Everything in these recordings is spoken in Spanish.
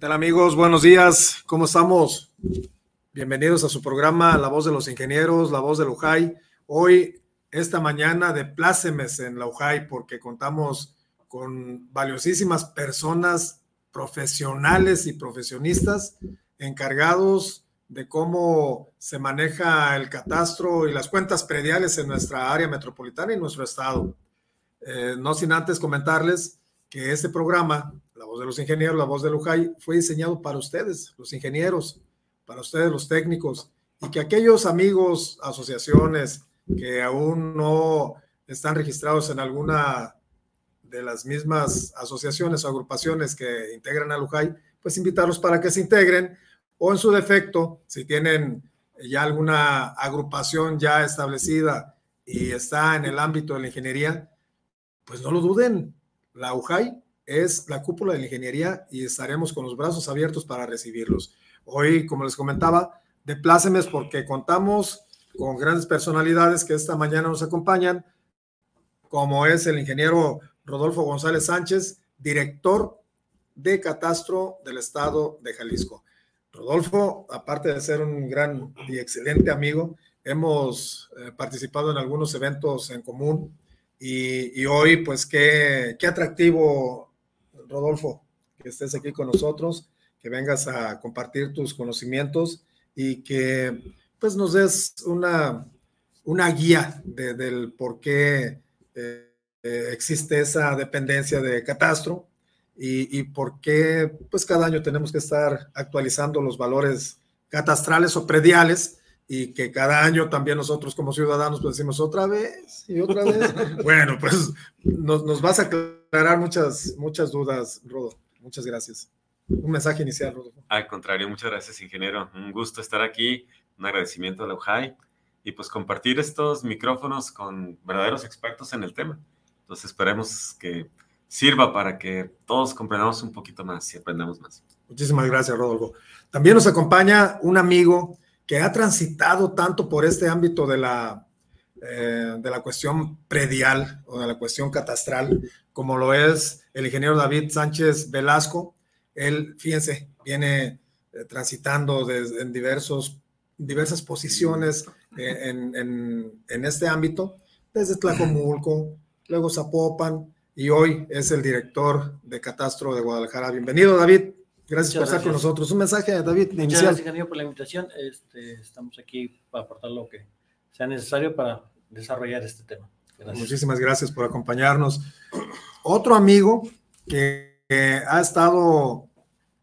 tal amigos? Buenos días, ¿cómo estamos? Bienvenidos a su programa La Voz de los Ingenieros, La Voz de UJAI. Hoy, esta mañana, de plácemes en la UJAI porque contamos con valiosísimas personas profesionales y profesionistas encargados de cómo se maneja el catastro y las cuentas prediales en nuestra área metropolitana y nuestro estado. Eh, no sin antes comentarles que este programa la voz de los ingenieros, la voz de Lujay, fue diseñado para ustedes, los ingenieros, para ustedes, los técnicos, y que aquellos amigos, asociaciones que aún no están registrados en alguna de las mismas asociaciones o agrupaciones que integran a Lujay, pues invitarlos para que se integren o en su defecto, si tienen ya alguna agrupación ya establecida y está en el ámbito de la ingeniería, pues no lo duden. La UJAI es la cúpula de la ingeniería y estaremos con los brazos abiertos para recibirlos. Hoy, como les comentaba, de plácemes porque contamos con grandes personalidades que esta mañana nos acompañan, como es el ingeniero Rodolfo González Sánchez, director de Catastro del Estado de Jalisco. Rodolfo, aparte de ser un gran y excelente amigo, hemos eh, participado en algunos eventos en común y, hoy, pues, qué, qué atractivo Rodolfo, que estés aquí con nosotros, que vengas a compartir tus conocimientos y que pues nos des una, una guía del por qué eh, existe esa dependencia de catastro y, y, por qué pues cada año tenemos que estar actualizando los valores catastrales o prediales y que cada año también nosotros como ciudadanos pues decimos otra vez y otra vez. bueno, pues nos, nos vas a aclarar muchas, muchas dudas, Rodo. Muchas gracias. Un mensaje inicial, Rodo. Al contrario, muchas gracias, ingeniero. Un gusto estar aquí, un agradecimiento a la UJAI y pues compartir estos micrófonos con verdaderos expertos en el tema. Entonces esperemos que sirva para que todos comprendamos un poquito más y aprendamos más. Muchísimas gracias, Rodolfo. También nos acompaña un amigo que ha transitado tanto por este ámbito de la, eh, de la cuestión predial o de la cuestión catastral, como lo es el ingeniero David Sánchez Velasco. Él, fíjense, viene eh, transitando en diversos, diversas posiciones eh, en, en, este ámbito, desde Tlacomulco, luego Zapopan, y hoy es el director de Catastro de Guadalajara. Bienvenido, David. Gracias por estar con nosotros. Un mensaje, David. Muchas gracias, ingeniero, por la invitación. Este, estamos aquí para aportar lo que sea necesario para desarrollar este tema. Muchísimas gracias por acompañarnos. Otro amigo que, ha estado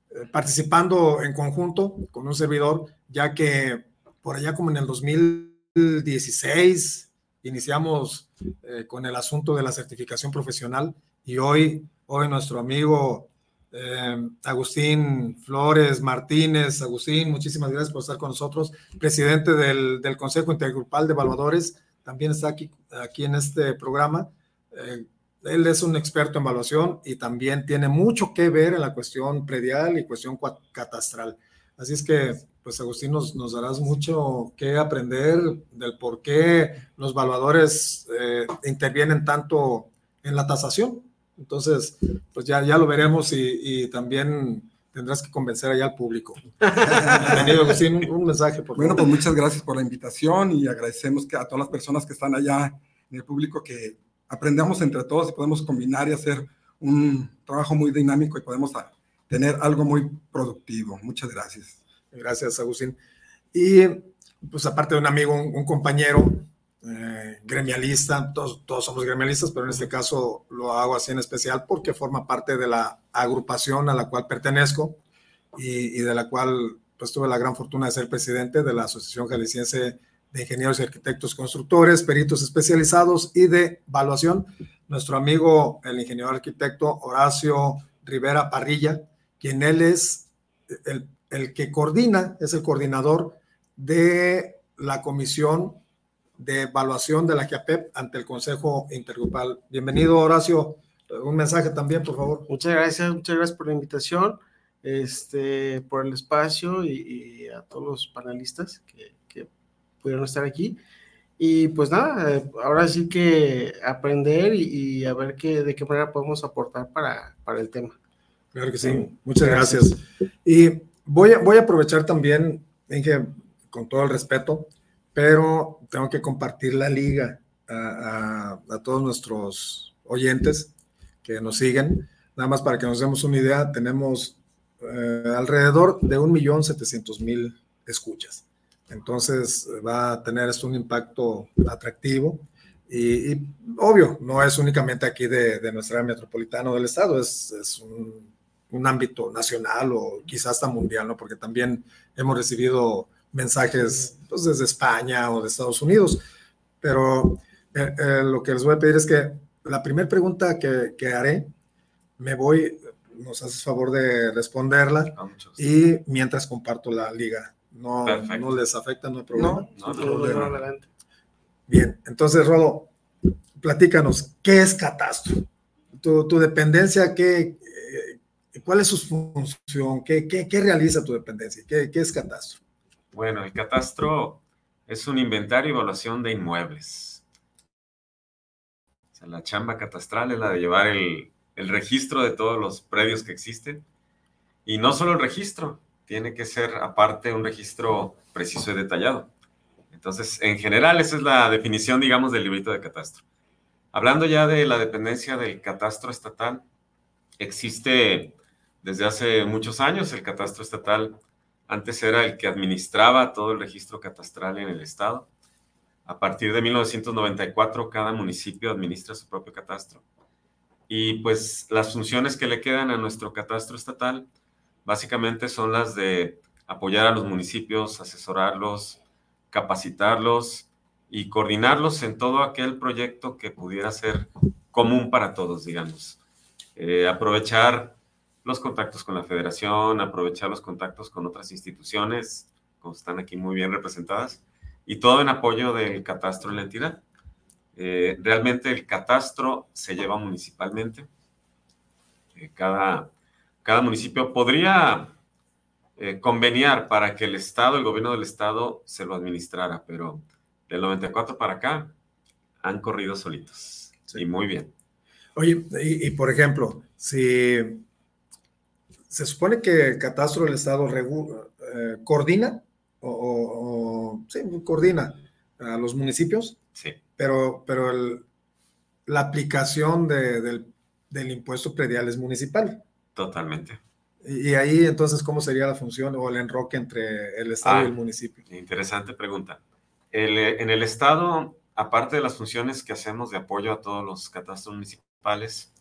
eh, participando en conjunto con un servidor, ya que por allá como en el 2016 iniciamos eh, con el asunto de la certificación profesional y hoy, hoy nuestro amigo eh, Agustín Flores Martínez. Agustín, muchísimas gracias por estar con nosotros. Presidente del, Consejo Intergrupal de Evaluadores, también está aquí, aquí en este programa. Eh, él es un experto en evaluación y también tiene mucho que ver en la cuestión predial y cuestión catastral. Así es que, pues Agustín, nos, nos darás mucho que aprender del por qué los evaluadores eh, intervienen tanto en la tasación. Entonces, pues ya, ya lo veremos y, también tendrás que convencer allá al público. Bienvenido, Agustín, un, mensaje, por Bueno, pues muchas gracias por la invitación y agradecemos que a todas las personas que están allá en el público que aprendamos entre todos y podemos combinar y hacer un trabajo muy dinámico y podemos tener algo muy productivo. Muchas gracias. Gracias, Agustín. Y pues aparte de un amigo, un compañero, eh, gremialista, todos, todos, somos gremialistas, pero en este caso lo hago así en especial porque forma parte de la agrupación a la cual pertenezco y, de la cual pues tuve la gran fortuna de ser presidente de la Asociación Jalisciense de Ingenieros y Arquitectos Constructores, peritos especializados y de evaluación. Nuestro amigo, el ingeniero arquitecto Horacio Rivera Parrilla, quien él es el, el que coordina, es el coordinador de la comisión de evaluación de la GIAPEP ante el Consejo Intergrupal. Bienvenido, Horacio. Un mensaje también, por favor. Muchas gracias, muchas gracias por la invitación, este, por el espacio y, a todos los panelistas que, que, pudieron estar aquí. Y pues nada, eh, ahora sí que aprender y, a ver qué, de qué manera podemos aportar para, para el tema. Claro que sí, muchas gracias. Y voy a, voy a aprovechar también, con todo el respeto, pero tengo que compartir la liga a, a, todos nuestros oyentes que nos siguen. Nada más para que nos demos una idea, tenemos eh, alrededor de 1.700.000 escuchas. Entonces va a tener esto un impacto atractivo y, y, obvio, no es únicamente aquí de, de nuestra área metropolitana o del estado, es, es un, un, ámbito nacional o quizás hasta mundial, ¿no? Porque también hemos recibido mensajes pues, desde España o de Estados Unidos. Pero eh, eh, lo que les voy a pedir es que la primera pregunta que, que, haré, me voy, nos haces favor de responderla ah, y mientras comparto la liga. No, no les afecta, no hay problema. No, no, no, Bien, entonces, Rodo, platícanos, ¿qué es catastro? Tu, tu dependencia, ¿qué, eh, ¿cuál es su función? ¿Qué, qué, qué realiza tu dependencia? ¿Qué, ¿Qué es catastro? Bueno, el catastro es un inventario y evaluación de inmuebles. O sea, la chamba catastral es la de llevar el, el registro de todos los predios que existen. Y no solo el registro, tiene que ser aparte un registro preciso y detallado. Entonces, en general, esa es la definición, digamos, del librito de catastro. Hablando ya de la dependencia del catastro estatal, existe desde hace muchos años el catastro estatal antes era el que administraba todo el registro catastral en el estado. A partir de 1994, cada municipio administra su propio catastro. Y pues las funciones que le quedan a nuestro catastro estatal básicamente son las de apoyar a los municipios, asesorarlos, capacitarlos y coordinarlos en todo aquel proyecto que pudiera ser común para todos, digamos. Eh, aprovechar los contactos con la federación, aprovechar los contactos con otras instituciones, como están aquí muy bien representadas, y todo en apoyo del catastro en la entidad. Eh, realmente el catastro se lleva municipalmente. Eh, cada, cada municipio podría eh, conveniar para que el Estado, el gobierno del Estado, se lo administrara, pero del 94 para acá han corrido solitos. Sí. Y muy bien. Oye, y, y por ejemplo, si se supone que Catastro del Estado eh, coordina o, o, sí, coordina a los municipios, sí. pero, pero el, la aplicación de, del, del, impuesto predial es municipal. Totalmente. Y, y, ahí entonces, ¿cómo sería la función o el enroque entre el Estado ah, y el municipio? Interesante pregunta. El, en el Estado, aparte de las funciones que hacemos de apoyo a todos los catastros municipales,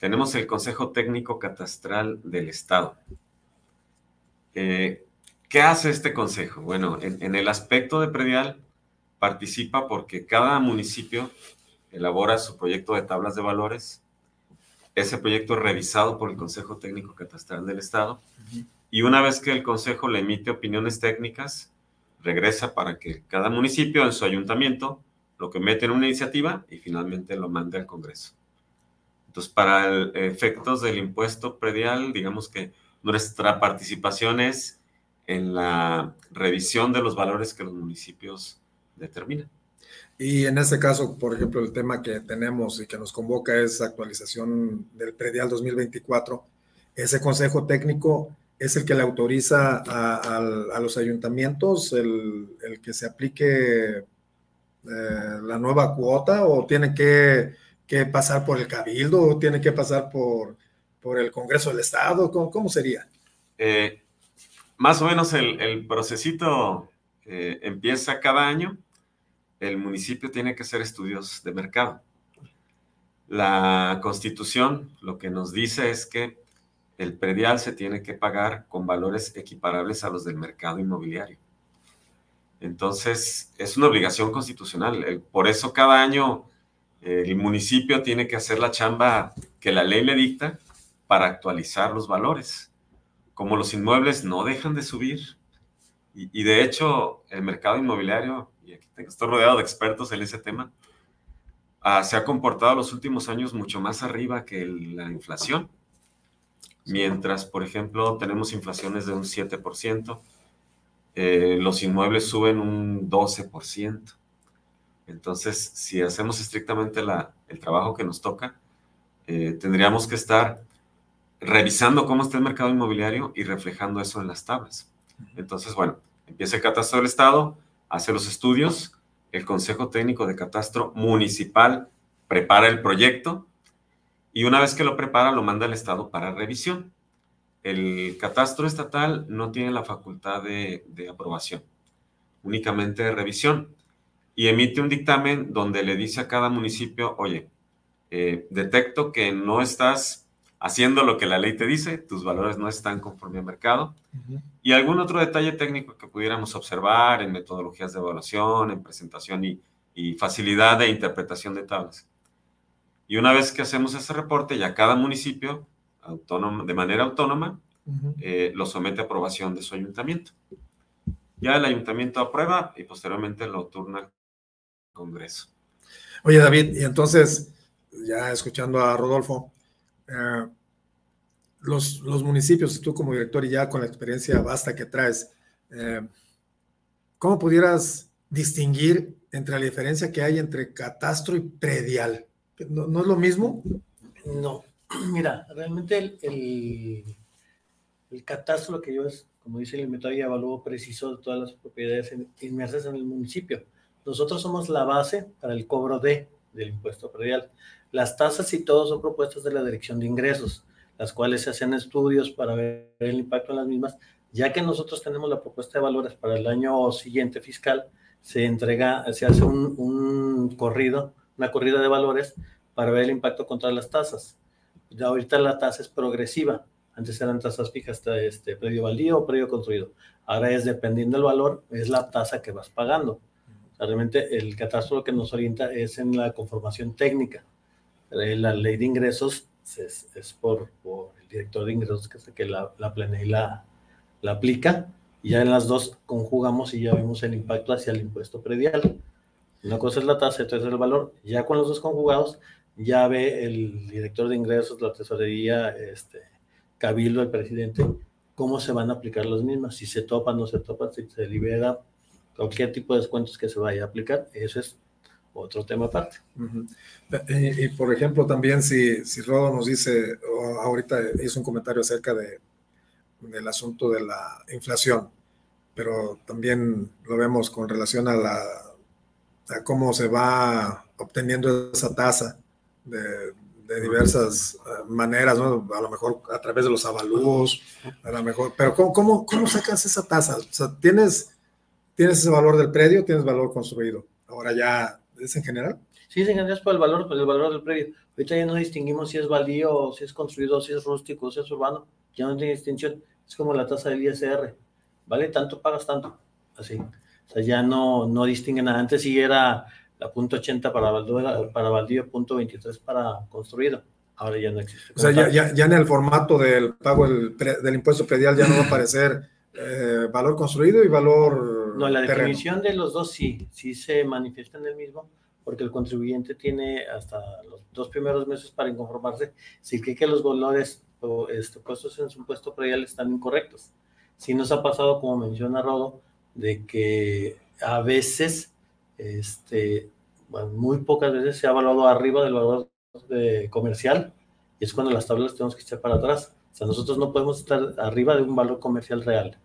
tenemos el Consejo Técnico Catastral del Estado. Eh, ¿Qué hace este consejo? Bueno, en, en, el aspecto de predial participa porque cada municipio elabora su proyecto de tablas de valores. Ese proyecto es revisado por el Consejo Técnico Catastral del Estado. Uh -huh. Y una vez que el Consejo le emite opiniones técnicas, regresa para que cada municipio en su ayuntamiento lo que mete en una iniciativa y finalmente lo mande al Congreso. Entonces, para efectos del impuesto predial, digamos que nuestra participación es en la revisión de los valores que los municipios determinan. Y en este caso, por ejemplo, el tema que tenemos y que nos convoca es actualización del predial 2024. Ese consejo técnico es el que le autoriza a, los ayuntamientos el, el, que se aplique eh, la nueva cuota o tiene que que pasar por el cabildo o tiene que pasar por, por el Congreso del Estado? ¿Cómo, cómo sería? Eh, más o menos el, el procesito eh, empieza cada año. El municipio tiene que hacer estudios de mercado. La constitución lo que nos dice es que el predial se tiene que pagar con valores equiparables a los del mercado inmobiliario. Entonces, es una obligación constitucional. Por eso cada año el municipio tiene que hacer la chamba que la ley le dicta para actualizar los valores. Como los inmuebles no dejan de subir, y, de hecho el mercado inmobiliario, y aquí estoy rodeado de expertos en ese tema, ah, se ha comportado los últimos años mucho más arriba que la inflación. Mientras, por ejemplo, tenemos inflaciones de un 7%, eh, los inmuebles suben un 12%. Entonces, si hacemos estrictamente el trabajo que nos toca, eh, tendríamos que estar revisando cómo está el mercado inmobiliario y reflejando eso en las tablas. Entonces, bueno, empieza el catastro del Estado, hace los estudios, el Consejo Técnico de Catastro Municipal prepara el proyecto y una vez que lo prepara lo manda al Estado para revisión. El catastro estatal no tiene la facultad de, de aprobación, únicamente de revisión y emite un dictamen donde le dice a cada municipio, oye, eh, detecto que no estás haciendo lo que la ley te dice, tus valores no están conforme al mercado. Y algún otro detalle técnico que pudiéramos observar en metodologías de evaluación, en presentación y, facilidad de interpretación de tablas. Y una vez que hacemos ese reporte, ya cada municipio, autónomo, de manera autónoma, eh, lo somete a aprobación de su ayuntamiento. Ya el ayuntamiento aprueba y posteriormente lo turna Congreso. Oye, David, y entonces, ya escuchando a Rodolfo, eh, los, los, municipios, tú como director y ya con la experiencia vasta que traes, eh, ¿cómo pudieras distinguir entre la diferencia que hay entre catastro y predial? ¿No, es lo mismo? No, mira, realmente el, el, el catastro que yo es, como dice el inventario y evalúo preciso de todas las propiedades inmersas en el municipio. Nosotros somos la base para el cobro de del impuesto predial. Las tasas y todo son propuestas de la Dirección de Ingresos, las cuales se hacen estudios para ver el impacto en las mismas. Ya que nosotros tenemos la propuesta de valores para el año siguiente fiscal, se entrega, se hace un, un corrido, una corrida de valores para ver el impacto contra las tasas. Ya ahorita la tasa es progresiva. Antes eran tasas fijas, este, predio baldío o predio construido. Ahora es dependiendo del valor, es la tasa que vas pagando realmente el catastro que nos orienta es en la conformación técnica. Eh, la ley de ingresos es, por, el director de ingresos que, que la, la planea y la, la aplica. Y ya en las dos conjugamos y ya vemos el impacto hacia el impuesto predial. Una cosa es la tasa, otra es el valor. Ya con los dos conjugados, ya ve el director de ingresos, la tesorería, este, cabildo, el presidente, cómo se van a aplicar las mismas, si se topan, no se topan, si se libera, cualquier tipo de descuentos que se vaya a aplicar, eso es otro tema aparte. y, por ejemplo, también si, si Rodo nos dice, ahorita hizo un comentario acerca de, del asunto de la inflación, pero también lo vemos con relación a, la, a cómo se va obteniendo esa tasa de, de diversas eh, maneras, ¿no? A lo mejor a través de los avalúos, a lo mejor, pero ¿cómo, cómo, cómo sacas esa tasa? O sea, tienes tienes ese valor del predio, tienes valor construido. Ahora ya, ¿es en general? Sí, en general es por el valor, por el valor del predio. Ahorita ya no distinguimos si es baldío, si es construido, si es rústico, si es urbano. Ya no tiene distinción. Es como la tasa del ISR. ¿Vale? Tanto pagas tanto. Así. O sea, ya no, no distinguen nada. Antes sí era la punto .80 para baldío, para baldío, punto .23 para construido. Ahora ya no existe. O sea, ya, ya, ya, en el formato del pago del, del impuesto predial ya no va a aparecer eh, valor construido y valor. No, la definición de los dos sí, sí se manifiesta en el mismo, porque el contribuyente tiene hasta los dos primeros meses para inconformarse si cree que los valores este, puestos en su puesto predial están incorrectos. Sí nos ha pasado, como menciona Rodo, de que a veces, este, muy pocas veces se ha evaluado arriba del valor de comercial y es cuando las tablas tenemos que echar para atrás o sea, nosotros no podemos estar arriba de un valor comercial real.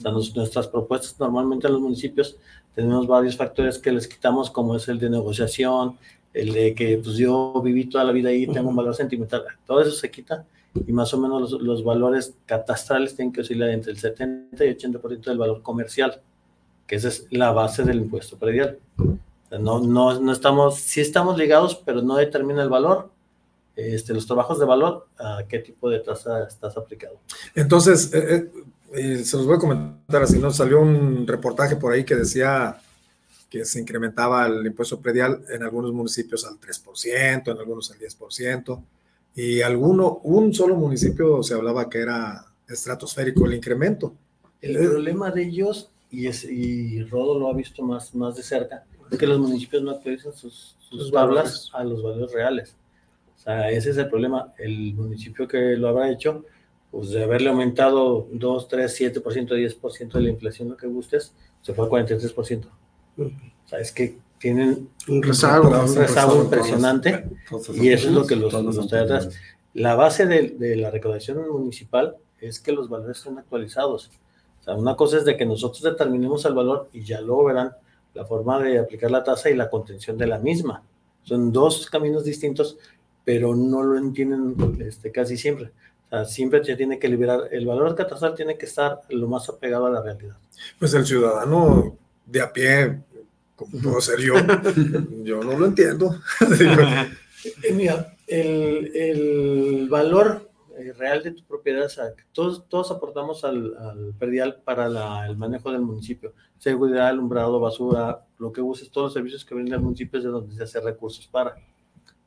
O sea, nuestras propuestas normalmente en los municipios tenemos varios factores que les quitamos, como es el de negociación, el de que pues yo viví toda la vida ahí, tengo un valor sentimental. Todo eso se quita y más o menos los, los valores catastrales tienen que oscilar entre el 70 y 80% del valor comercial, que esa es la base del impuesto predial. No, no, no estamos, sí estamos ligados, pero no determina el valor, este, los trabajos de valor, a qué tipo de tasa estás aplicado. Entonces, eh, eh, se los voy a comentar así, ¿no? Salió un reportaje por ahí que decía que se incrementaba el impuesto predial en algunos municipios al 3%, en algunos al 10%, y alguno, un solo municipio se hablaba que era estratosférico el incremento. El problema de ellos, y, es, y Rodo lo ha visto más, más de cerca, es que los municipios no actualizan sus, sus tablas a los valores reales. O sea, ese es el problema. El municipio que lo habrá hecho, pues de haberle aumentado 2, 3, 7%, 10% de la inflación, lo que gustes, se fue a 43%. O sea, es que tienen un rezago, un rezago impresionante y eso es lo que los, los trae atrás. La base de, de, la recaudación municipal es que los valores estén actualizados. O sea, una cosa es de que nosotros determinemos el valor y ya luego verán la forma de aplicar la tasa y la contención de la misma. Son dos caminos distintos, pero no lo entienden este, casi siempre. O sea, siempre se tiene que liberar, el valor catastral tiene que estar lo más apegado a la realidad. Pues el ciudadano de a pie, como puedo ser yo, yo no lo entiendo. Eh, mira, el, el valor eh, real de tu propiedad, o sea, todos, todos aportamos al, al perdial para la, el manejo del municipio, seguridad, alumbrado, basura, lo que uses, todos los servicios que brinda el municipio es de donde se hace recursos para.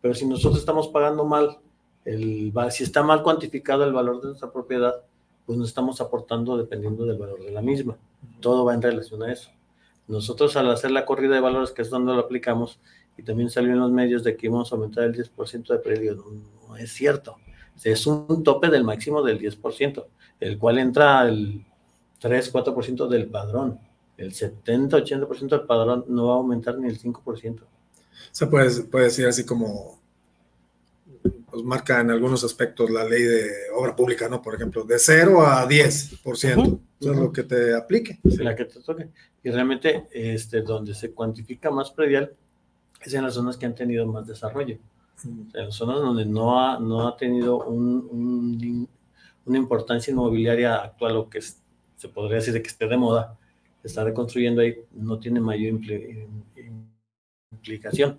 Pero si nosotros estamos pagando mal, el, si está mal cuantificado el valor de nuestra propiedad, pues no estamos aportando dependiendo del valor de la misma. Todo va en relación a eso. Nosotros al hacer la corrida de valores, que es donde lo aplicamos, y también salió en los medios de que íbamos a aumentar el 10% de predio, no, es cierto es un tope del máximo del 10%, el cual entra el 3-4% del padrón. El 70-80% del padrón no va a aumentar ni el 5%. Se puede, puede decir así como pues marca en algunos aspectos la ley de obra pública, ¿no? Por ejemplo, de 0 a 10%. Uh -huh. Eso es lo que te aplique. La que te toque. Y realmente, este, donde se cuantifica más predial es en las zonas que han tenido más desarrollo en zonas donde no ha, no ha tenido un, un, una importancia inmobiliaria actual o que es, se podría decir de que esté de moda, está reconstruyendo ahí, no tiene mayor impli implicación.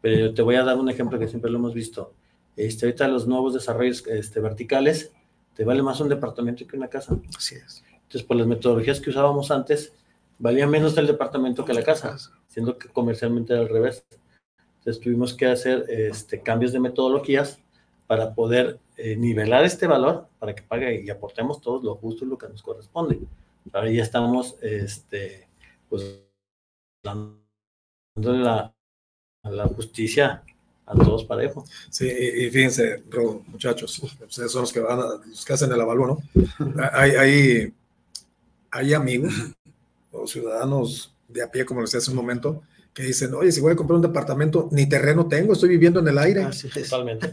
Pero te voy a dar un ejemplo que siempre lo hemos visto. Este, ahorita los nuevos desarrollos este, verticales, te vale más un departamento que una casa. Así es. Entonces, por las metodologías que usábamos antes, valía menos el departamento que la casa, siendo que comercialmente era al revés. Entonces tuvimos que hacer este, cambios de metodologías para poder eh, nivelar este valor para que pague y aportemos todos lo justo y lo que nos corresponde. Ahora ya estamos, este, pues, dando la, la justicia a todos parejo. Sí, y, fíjense, muchachos, ustedes son los que van a, los que hacen el avalúo, ¿no? hay, hay, hay amigos o ciudadanos de a pie, como les decía hace un momento, que dicen, oye, si voy a comprar un departamento, ni terreno tengo, estoy viviendo en el aire. Así es. Totalmente.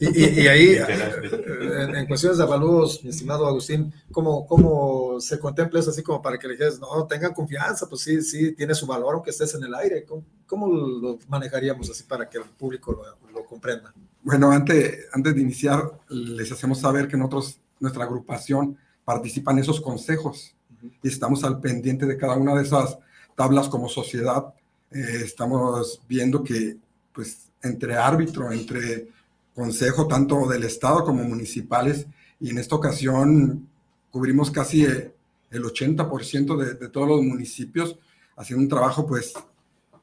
Y, y, y ahí, en, en, cuestiones de avalúos, mi estimado Agustín, ¿cómo, ¿cómo, se contempla eso así como para que le digas, no, tengan confianza, pues sí, sí, tiene su valor aunque estés en el aire? ¿Cómo, cómo lo manejaríamos así para que el público lo, lo, comprenda? Bueno, antes, antes de iniciar, les hacemos saber que nosotros, nuestra agrupación, participa en esos consejos y estamos al pendiente de cada una de esas tablas como sociedad eh, estamos viendo que pues entre árbitro, entre consejo tanto del Estado como municipales, y en esta ocasión cubrimos casi el 80% de, de, todos los municipios, haciendo un trabajo pues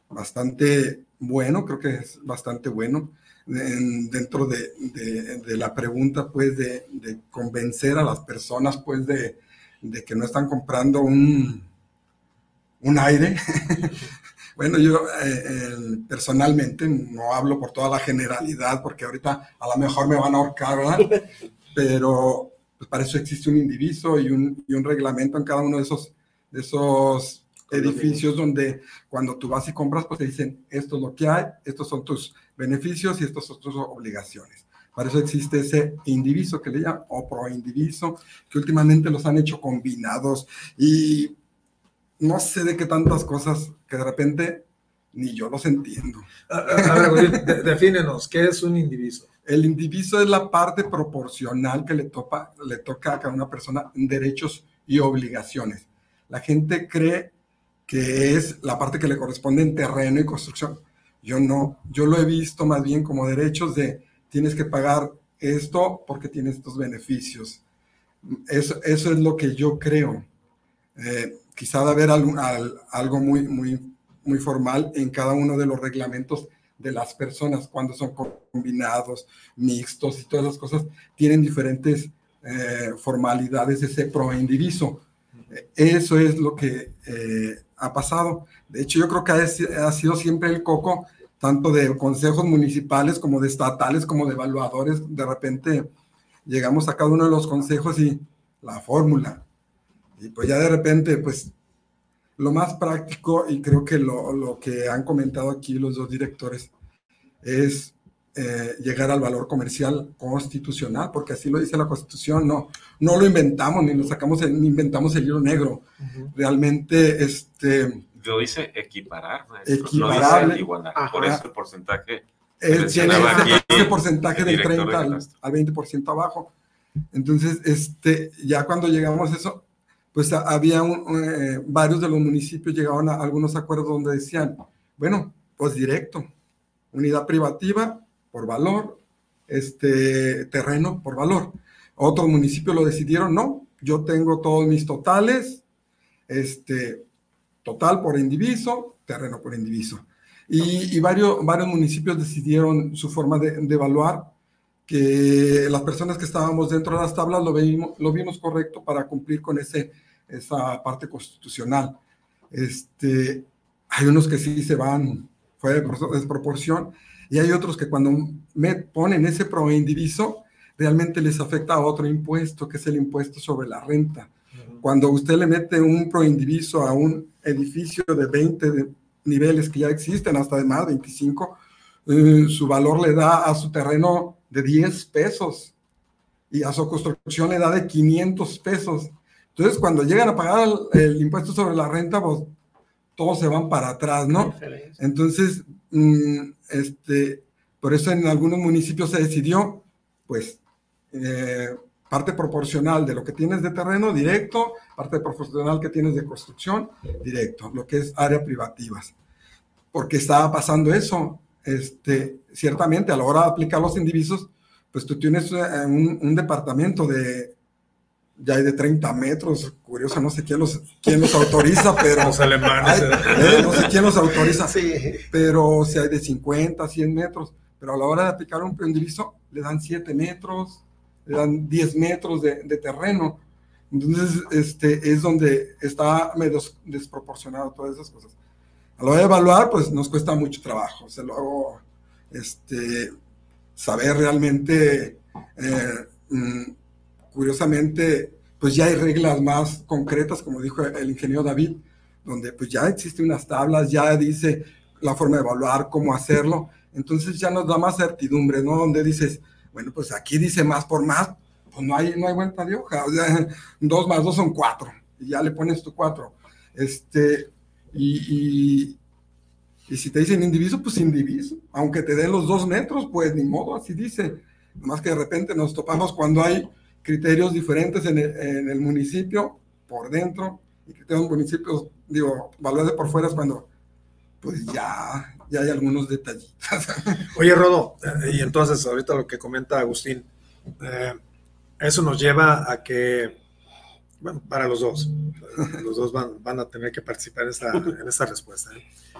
bastante bueno, creo que es bastante bueno, en, dentro de, de, de, la pregunta pues de, convencer a las personas pues de, que no están comprando un, un aire, Bueno, yo eh, eh, personalmente no hablo por toda la generalidad, porque ahorita a lo mejor me van a ahorcar, ¿verdad? Pero pues, para eso existe un indiviso y un, y un reglamento en cada uno de esos, de esos edificios donde cuando tú vas y compras, pues te dicen, esto es lo que hay, estos son tus beneficios y estos son tus obligaciones. Para eso existe ese indiviso que le llaman, o proindiviso, que últimamente los han hecho combinados y no sé de qué tantas cosas que de repente ni yo los entiendo. A, a ver, de, defínenos, ¿qué es un indiviso? El indiviso es la parte proporcional que le, topa, le toca a cada una persona en derechos y obligaciones. La gente cree que es la parte que le corresponde en terreno y construcción. Yo no, yo lo he visto más bien como derechos de tienes que pagar esto porque tienes estos beneficios. Eso, eso es lo que yo creo. Eh, quizá de haber algo, muy, formal en cada uno de los reglamentos de las personas cuando son combinados, mixtos y todas las cosas, tienen diferentes eh, formalidades de ese pro indiviso. Eso es lo que eh, ha pasado. De hecho, yo creo que ha, sido siempre el coco, tanto de consejos municipales como de estatales, como de evaluadores. De repente llegamos a cada uno de los consejos y la fórmula. Y pues ya de repente, pues lo más práctico, y creo que lo, lo que han comentado aquí los dos directores, es eh, llegar al valor comercial constitucional, porque así lo dice la Constitución, no, no lo inventamos, ni lo sacamos, ni inventamos el libro negro. Realmente, este... Lo dice equiparar, equiparar dice igualar, por eso el porcentaje... Eh, tiene ese, porcentaje del 30 al, 20% abajo. Entonces, este, ya cuando llegamos a eso, pues había eh, varios de los municipios llegaban a algunos acuerdos donde decían, bueno, pues directo, unidad privativa por valor, este terreno por valor. Otros municipios lo decidieron, no, yo tengo todos mis totales, este, total por indiviso, terreno por indiviso. Y, varios, varios municipios decidieron su forma de, evaluar, que las personas que estábamos dentro de las tablas lo vimos, lo vimos correcto para cumplir con ese, esa parte constitucional. Este, hay unos que sí se van fue de desproporción, y hay otros que cuando me ponen ese proindiviso, realmente les afecta a otro impuesto, que es el impuesto sobre la renta. Cuando usted le mete un proindiviso a un edificio de 20 niveles que ya existen, hasta de más, 25, eh, su valor le da a su terreno de 10 pesos y a su construcción le da de 500 pesos. Entonces, cuando llegan a pagar el, el impuesto sobre la renta, pues todos se van para atrás, ¿no? Entonces, mm, este, por eso en algunos municipios se decidió, pues, eh, parte proporcional de lo que tienes de terreno directo, parte proporcional que tienes de construcción directo, lo que es área privativas. Porque estaba pasando eso, este, ciertamente a la hora de aplicar los indivisos, pues tú tienes eh, un departamento de ya hay de 30 metros, curioso, no sé quién los, quién los autoriza, pero... Los alemanes. Eh, no sé quién los autoriza, sí. pero si hay de 50, 100 metros, pero a la hora de aplicar un prendiviso le dan 7 metros, le dan 10 metros de, de, terreno. Entonces, este, es donde está medio desproporcionado todas esas cosas. A la hora de evaluar, pues nos cuesta mucho trabajo. Se lo hago, este, saber realmente... Eh, mm, curiosamente, pues ya hay reglas más concretas, como dijo el ingeniero David, donde pues ya existen unas tablas, ya dice la forma de evaluar, cómo hacerlo. Entonces ya nos da más certidumbre, ¿no? Donde dices, bueno, pues aquí dice más por más, pues no hay, no hay vuelta de hoja. O sea, dos más dos son cuatro, y ya le pones tu cuatro. Este, y, y, si te dicen indiviso, pues indiviso. Aunque te den los dos metros, pues ni modo, así dice. Más que de repente nos topamos cuando hay criterios diferentes en el, municipio por dentro y criterios municipios, digo, valores por fuera es cuando pues ya, ya hay algunos detallitos. Oye, Rodo, eh, y entonces ahorita lo que comenta Agustín, eh, eso nos lleva a que, bueno, para los dos, los dos van, van a tener que participar en esta, en esta respuesta.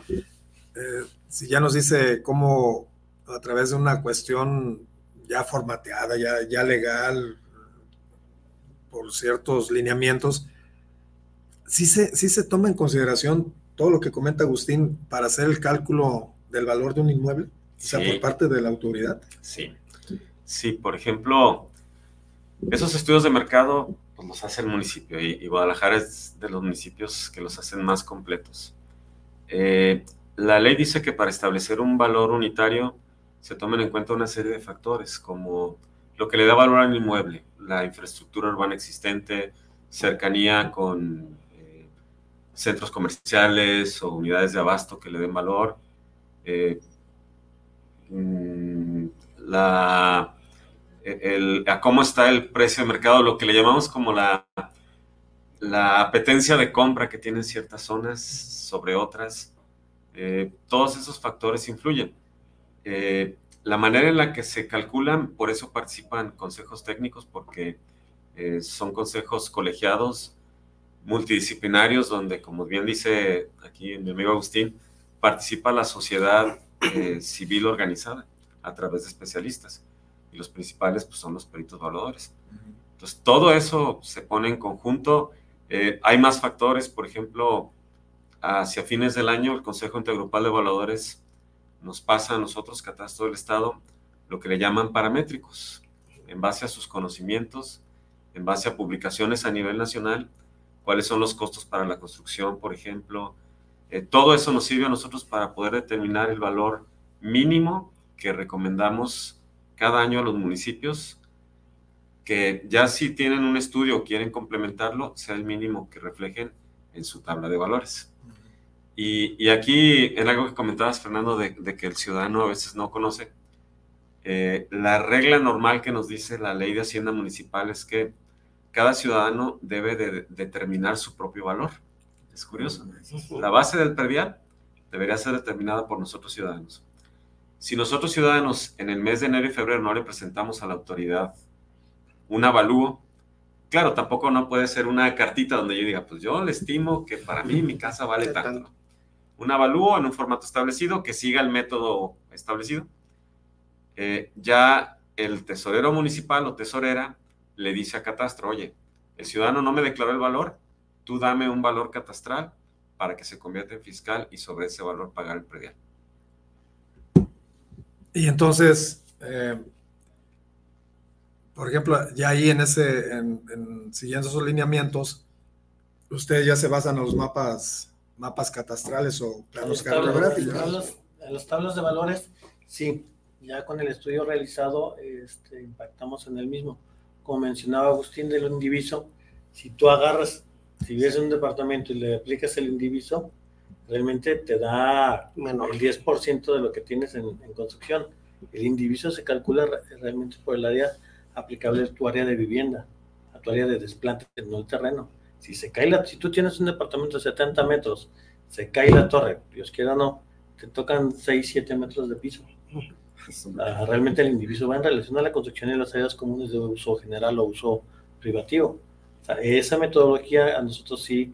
¿eh? si ya nos dice cómo a través de una cuestión ya formateada, ya, ya legal, por ciertos lineamientos, sí se, sí se toma en consideración todo lo que comenta Agustín para hacer el cálculo del valor de un inmueble, o sea, por parte de la autoridad. Sí, sí, por ejemplo, esos estudios de mercado pues, los hace el municipio y, Guadalajara es de los municipios que los hacen más completos. Eh, la ley dice que para establecer un valor unitario se tomen en cuenta una serie de factores como lo que le da valor al inmueble, la infraestructura urbana existente, cercanía con eh, centros comerciales o unidades de abasto que le den valor, eh, mm, la, el, a cómo está el precio de mercado, lo que le llamamos como la, la apetencia de compra que tienen ciertas zonas sobre otras. Eh, todos esos factores influyen. La manera en la que se calculan, por eso participan consejos técnicos, porque eh, son consejos colegiados multidisciplinarios donde, como bien dice aquí mi amigo Agustín, participa la sociedad eh, civil organizada a través de especialistas. Y los principales pues, son los peritos evaluadores. Entonces, todo eso se pone en conjunto. Eh, hay más factores, por ejemplo, hacia fines del año el Consejo Intergrupal de Evaluadores nos pasa a nosotros, Catastro del Estado, lo que le llaman paramétricos, en base a sus conocimientos, en base a publicaciones a nivel nacional, cuáles son los costos para la construcción, por ejemplo. Eh, todo eso nos sirve a nosotros para poder determinar el valor mínimo que recomendamos cada año a los municipios, que ya si tienen un estudio o quieren complementarlo, sea el mínimo que reflejen en su tabla de valores. Y, aquí, en algo que comentabas, Fernando, de, que el ciudadano a veces no conoce, eh, la regla normal que nos dice la ley de Hacienda Municipal es que cada ciudadano debe de determinar su propio valor. Es curioso. La base del predial debería ser determinada por nosotros ciudadanos. Si nosotros ciudadanos en el mes de enero y febrero no le presentamos a la autoridad un avalúo, claro, tampoco no puede ser una cartita donde yo diga, pues yo le estimo que para mí mi casa vale tanto. Un avalúo en un formato establecido que siga el método establecido. Eh, ya el tesorero municipal o tesorera le dice a Catastro, oye, el ciudadano no me declaró el valor, tú dame un valor catastral para que se convierta en fiscal y sobre ese valor pagar el predial. Y entonces, eh, por ejemplo, ya ahí en ese, en, siguiendo esos lineamientos, ustedes ya se basan en los mapas, mapas catastrales o planos cartográficos. En los tablos de valores, sí, ya con el estudio realizado, este, impactamos en el mismo como mencionaba Agustín del indiviso, si tú agarras, si vives en un departamento y le aplicas el indiviso, realmente te da Menor. el 10% de lo que tienes en, construcción. El indiviso se calcula realmente por el área aplicable a tu área de vivienda, a tu área de desplante, no el terreno. Si se cae la, si tú tienes un departamento de 70 metros, se cae la torre, Dios quiera no, te tocan 6, 7 metros de piso. Ah, realmente el indiviso va en relación a la construcción y las áreas comunes de uso general o uso privativo. esa metodología a nosotros sí,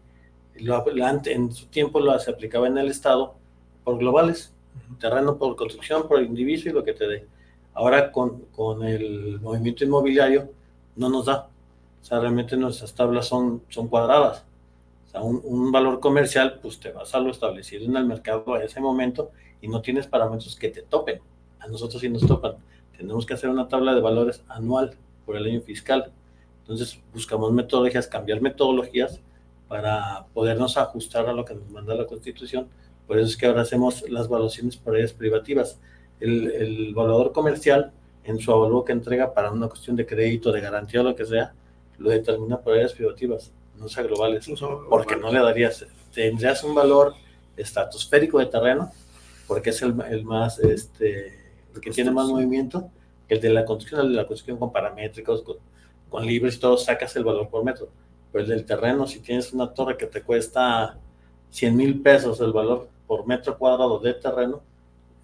en su tiempo lo, se aplicaba en el Estado por globales, terreno por construcción, por el indiviso y lo que te dé. Ahora con, con el movimiento inmobiliario no nos da. O sea, realmente nuestras tablas son, son cuadradas. O sea, un, un, valor comercial, pues te vas a lo establecido en el mercado a ese momento y no tienes parámetros que te topen a nosotros sí nos topan. Tenemos que hacer una tabla de valores anual por el año fiscal. Entonces buscamos metodologías, cambiar metodologías para podernos ajustar a lo que nos manda la Constitución. Por eso es que ahora hacemos las evaluaciones por áreas privativas. El, el evaluador comercial, en su avalúo que entrega para una cuestión de crédito, de garantía o lo que sea, lo determina por áreas privativas, no sea globales, porque no le darías, tendrías un valor estratosférico de terreno, porque es el, el más, este, que tiene más movimiento, el de la construcción, el de la construcción con paramétricos, con, libres y todo, sacas el valor por metro. Pero el del terreno, si tienes una torre que te cuesta 100 mil pesos el valor por metro cuadrado de terreno,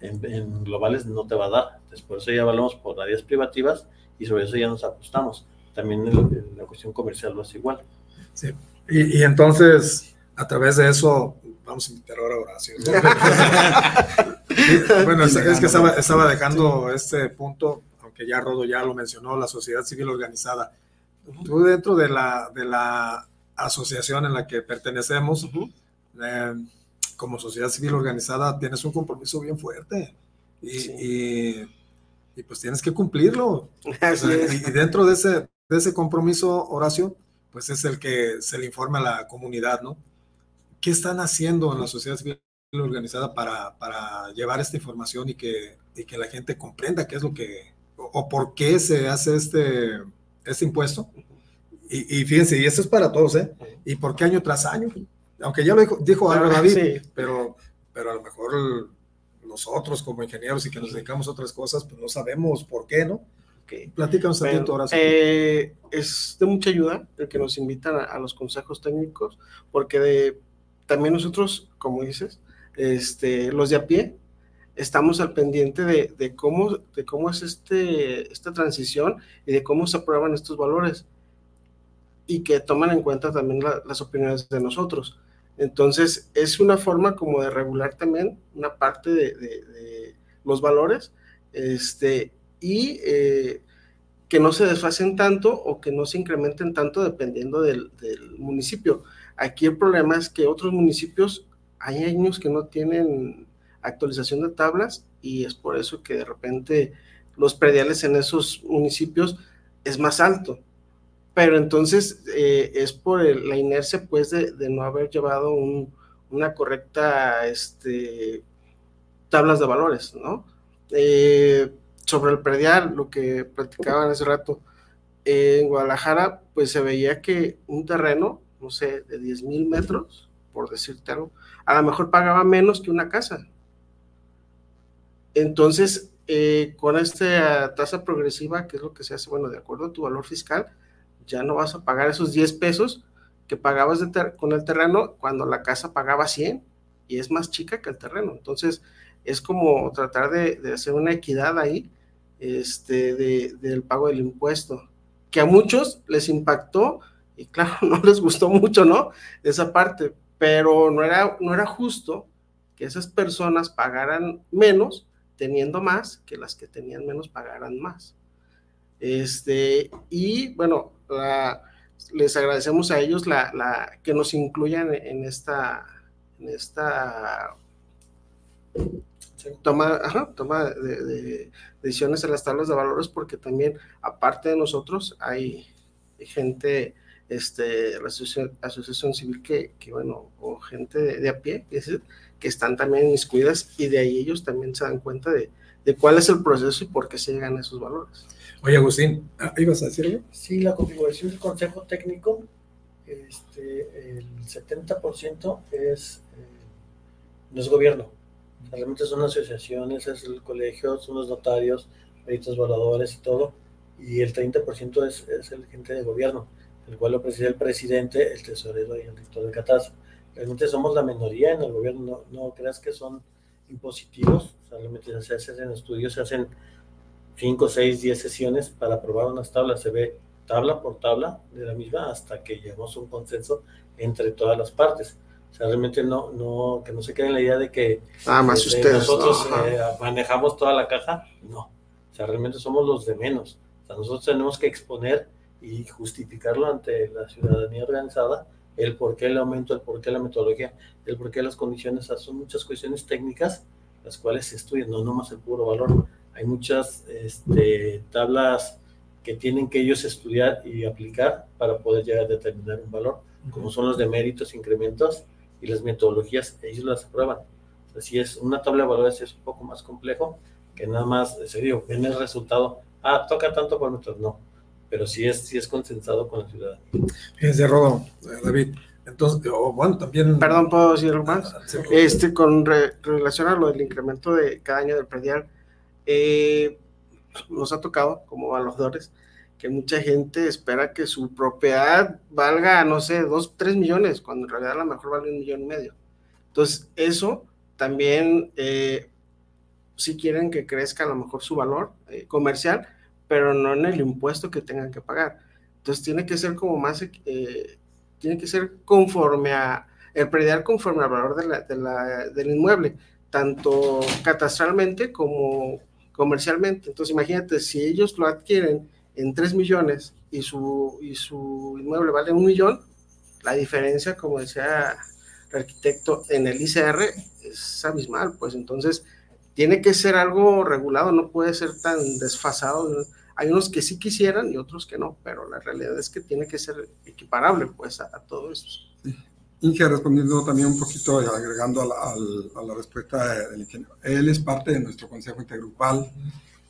en, globales no te va a dar. Entonces, por eso ya hablamos por áreas privativas y sobre eso ya nos ajustamos. También la cuestión comercial lo hace igual. Sí, y, y entonces, a través de eso, vamos a invitar ahora a Horacio. bueno, es, que estaba, dejando este punto, aunque ya Rodo ya lo mencionó, la sociedad civil organizada. Tú dentro de la, de la asociación en la que pertenecemos, eh, como sociedad civil organizada, tienes un compromiso bien fuerte y, y, pues tienes que cumplirlo. Y dentro de ese, de ese compromiso, Horacio, pues es el que se le informa a la comunidad, ¿no? ¿Qué están haciendo en la sociedad civil organizada para, para llevar esta información y que, y que la gente comprenda qué es lo que, o, por qué se hace este, este impuesto? Y, y, fíjense, y esto es para todos, ¿eh? ¿Y por qué año tras año? Aunque ya lo dijo, dijo algo David, pero, pero a lo mejor nosotros como ingenieros y que nos dedicamos a otras cosas, pues no sabemos por qué, ¿no? Okay. Platícanos bueno, eh, es de mucha ayuda el que nos invitan a, a los consejos técnicos, porque de también nosotros, como dices, este, los de a pie, estamos al pendiente de, de, cómo, de cómo es este, esta transición y de cómo se aprueban estos valores y que toman en cuenta también la, las opiniones de nosotros. Entonces, es una forma como de regular también una parte de, de, de los valores este, y eh, que no se desfacen tanto o que no se incrementen tanto dependiendo del, municipio. Aquí el problema es que otros municipios hay años que no tienen actualización de tablas y es por eso que de repente los prediales en esos municipios es más alto. Pero entonces eh, es por la inercia pues de, no haber llevado un, una correcta este, tablas de valores, ¿no? Eh, sobre el predial, lo que platicaban hace rato, en Guadalajara, pues se veía que un terreno, no sé, de 10 mil metros, por decirte algo, a lo mejor pagaba menos que una casa. Entonces, eh, con esta tasa progresiva, que es lo que se hace, bueno, de acuerdo a tu valor fiscal, ya no vas a pagar esos 10 pesos que pagabas con el terreno cuando la casa pagaba 100 y es más chica que el terreno. Entonces, es como tratar de, de hacer una equidad ahí este, de, del pago del impuesto, que a muchos les impactó y claro, no les gustó mucho, ¿no? Esa parte, pero no era, no era justo que esas personas pagaran menos teniendo más que las que tenían menos pagaran más. Este, y bueno, les agradecemos a ellos la, la que nos incluyan en esta, en esta toma, ajá, toma de, de, decisiones en las tablas de valores porque también aparte de nosotros hay gente este la asociación, asociación civil que, que, bueno o gente de, de a pie que, es, que, están también inscritas y de ahí ellos también se dan cuenta de, de, cuál es el proceso y por qué se llegan a esos valores. Oye Agustín ¿ibas a decir algo? sí la configuración del consejo técnico este el 70% es eh, no es gobierno realmente son asociaciones, es el colegio, son los notarios, peritos voladores y todo, y el 30% es, es, el gente de gobierno, el cual lo preside el presidente, el tesorero y el director del catastro. Realmente somos la minoría en el gobierno, no, no creas que son impositivos, realmente se hacen estudios, se hacen 5, 6, 10 sesiones para aprobar unas tablas, se ve tabla por tabla de la misma hasta que llegamos a un consenso entre todas las partes o sea, realmente no, no, que no se quede en la idea de que ah, más este, ustedes, nosotros no, eh, manejamos toda la caja. No. O sea, realmente somos los de menos. O sea, nosotros tenemos que exponer y justificarlo ante la ciudadanía organizada el por qué el aumento, el por qué la metodología, el por qué las condiciones. O sea, son muchas cuestiones técnicas las cuales se estudian, no nomás el puro valor. Hay muchas este, tablas que tienen que ellos estudiar y aplicar para poder llegar a determinar un valor, como son los de méritos, incrementos, y las metodologías, ellos las aprueban. O si es una tabla de valores es un poco más complejo que nada más, se digo, ven el resultado, ah, toca tanto por metro, no, pero sí es, sí es consensado con la ciudadanía. Fíjense, Rodo, David, entonces, oh, bueno, también... Perdón, ¿puedo decir algo más? Este, con re, relación a lo del incremento de cada año del predial, eh, nos ha tocado como valores que mucha gente espera que su propiedad valga, no sé, dos, tres millones, cuando en realidad a lo mejor vale un millón y medio. Entonces, eso también, eh, si quieren que crezca a lo mejor su valor eh, comercial, pero no en el impuesto que tengan que pagar. Entonces, tiene que ser como más, eh, tiene que ser conforme a, el predial conforme al valor de del inmueble, tanto catastralmente como comercialmente. Entonces, imagínate, si ellos lo adquieren en 3 millones y su, y su inmueble vale un millón, la diferencia, como decía el arquitecto, en el ICR es abismal, pues entonces tiene que ser algo regulado, no puede ser tan desfasado. Hay unos que sí quisieran y otros que no, pero la realidad es que tiene que ser equiparable pues a, a todo esto. Inge, respondiendo también un poquito, agregando a la, a la, respuesta del ingeniero. Él es parte de nuestro consejo intergrupal,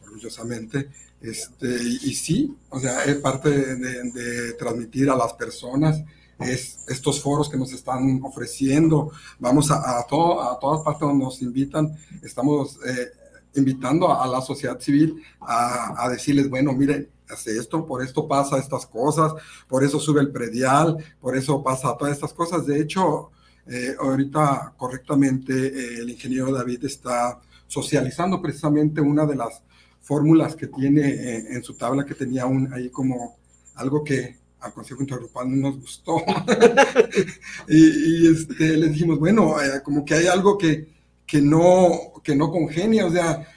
orgullosamente, este, y sí, o sea, es parte de, transmitir a las personas es estos foros que nos están ofreciendo. Vamos a, todo, a todas partes donde nos invitan, estamos eh, invitando a, la sociedad civil a, a decirles, bueno, miren, hace esto, por esto pasa estas cosas, por eso sube el predial, por eso pasa todas estas cosas. De hecho, eh, ahorita correctamente eh, el ingeniero David está socializando precisamente una de las fórmulas que tiene eh, en su tabla, que tenía un, ahí como algo que al Consejo Intergrupal no nos gustó. y, este, le dijimos, bueno, como que hay algo que, que, no, que no congenia, o sea,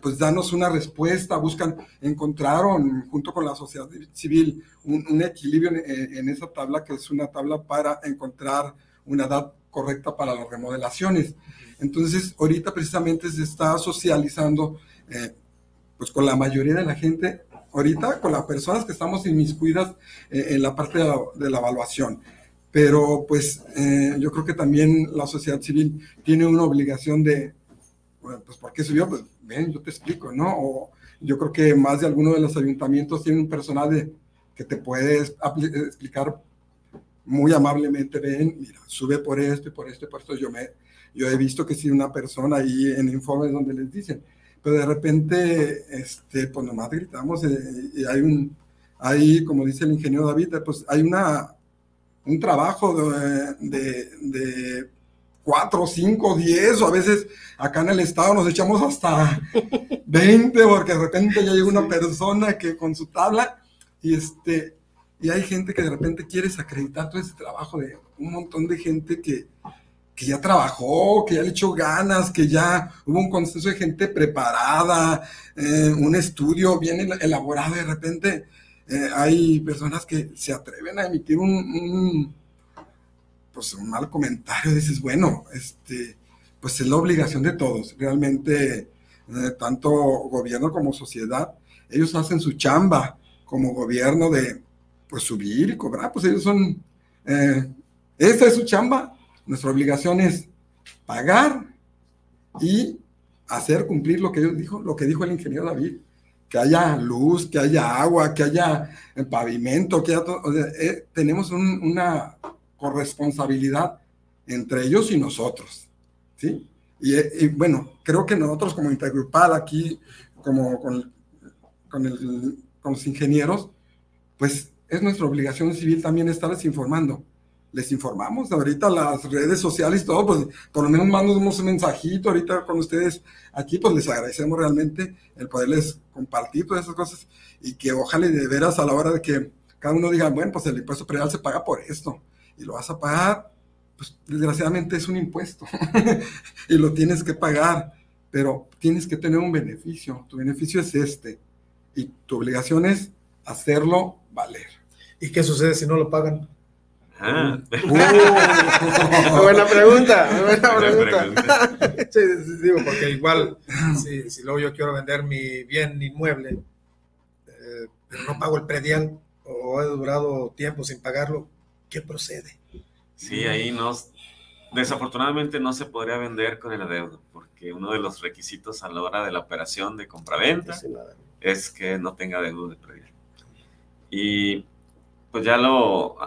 pues danos una respuesta, buscan, encontraron junto con la sociedad civil un, equilibrio en, en, esa tabla, que es una tabla para encontrar una edad correcta para las remodelaciones. Entonces, ahorita precisamente se está socializando eh, pues con la mayoría de la gente, ahorita con las personas que estamos inmiscuidas eh, en la parte de la, evaluación. Pero pues eh, yo creo que también la sociedad civil tiene una obligación de, bueno, pues ¿por qué subió? Pues ven, yo te explico, ¿no? O yo creo que más de alguno de los ayuntamientos tienen un personal que te puede explicar muy amablemente ven, mira, sube por esto y por esto por esto. Yo, me, yo he visto que si una persona ahí en informes donde les dicen, pero de repente, este, pues nomás gritamos eh, y hay un, hay, como dice el ingeniero David, pues hay una, un trabajo de, de, de cuatro, cinco, diez, o a veces acá en el estado nos echamos hasta 20, porque de repente ya llega una persona que con su tabla y este, y hay gente que de repente quiere desacreditar todo ese trabajo de un montón de gente que, que ya trabajó, que ya le echó ganas, que ya hubo un consenso de gente preparada, eh, un estudio bien elaborado. De repente eh, hay personas que se atreven a emitir un, pues un mal comentario. Dices, bueno, este, pues es la obligación de todos. Realmente, eh, tanto gobierno como sociedad, ellos hacen su chamba como gobierno de pues subir y cobrar, pues ellos son, esa es su chamba, nuestra obligación es pagar y hacer cumplir lo que dijo, lo que dijo el ingeniero David, que haya luz, que haya agua, que haya pavimento, que haya todo, eh, tenemos una corresponsabilidad entre ellos y nosotros, ¿sí? Y, bueno, creo que nosotros como intergrupal aquí, como con, con los ingenieros, pues es nuestra obligación civil también estarles informando. Les informamos ahorita las redes sociales y todo, pues por lo menos mandamos un mensajito ahorita con ustedes aquí, pues les agradecemos realmente el poderles compartir todas esas cosas y que ojalá de veras a la hora de que cada uno diga, bueno, pues el impuesto predial se paga por esto y lo vas a pagar, pues desgraciadamente es un impuesto y lo tienes que pagar, pero tienes que tener un beneficio, tu beneficio es este y tu obligación es hacerlo valer. ¿Y qué sucede si no lo pagan? Ah. Uh. buena pregunta, buena pregunta. sí, digo, porque igual, si, luego yo quiero vender mi bien inmueble, eh, pero no pago el predial o he durado tiempo sin pagarlo, ¿qué procede? Sí, ahí nos, desafortunadamente no se podría vender con el adeudo, porque uno de los requisitos a la hora de la operación de compraventa es que no tenga adeudo de predial. Y pues ya lo,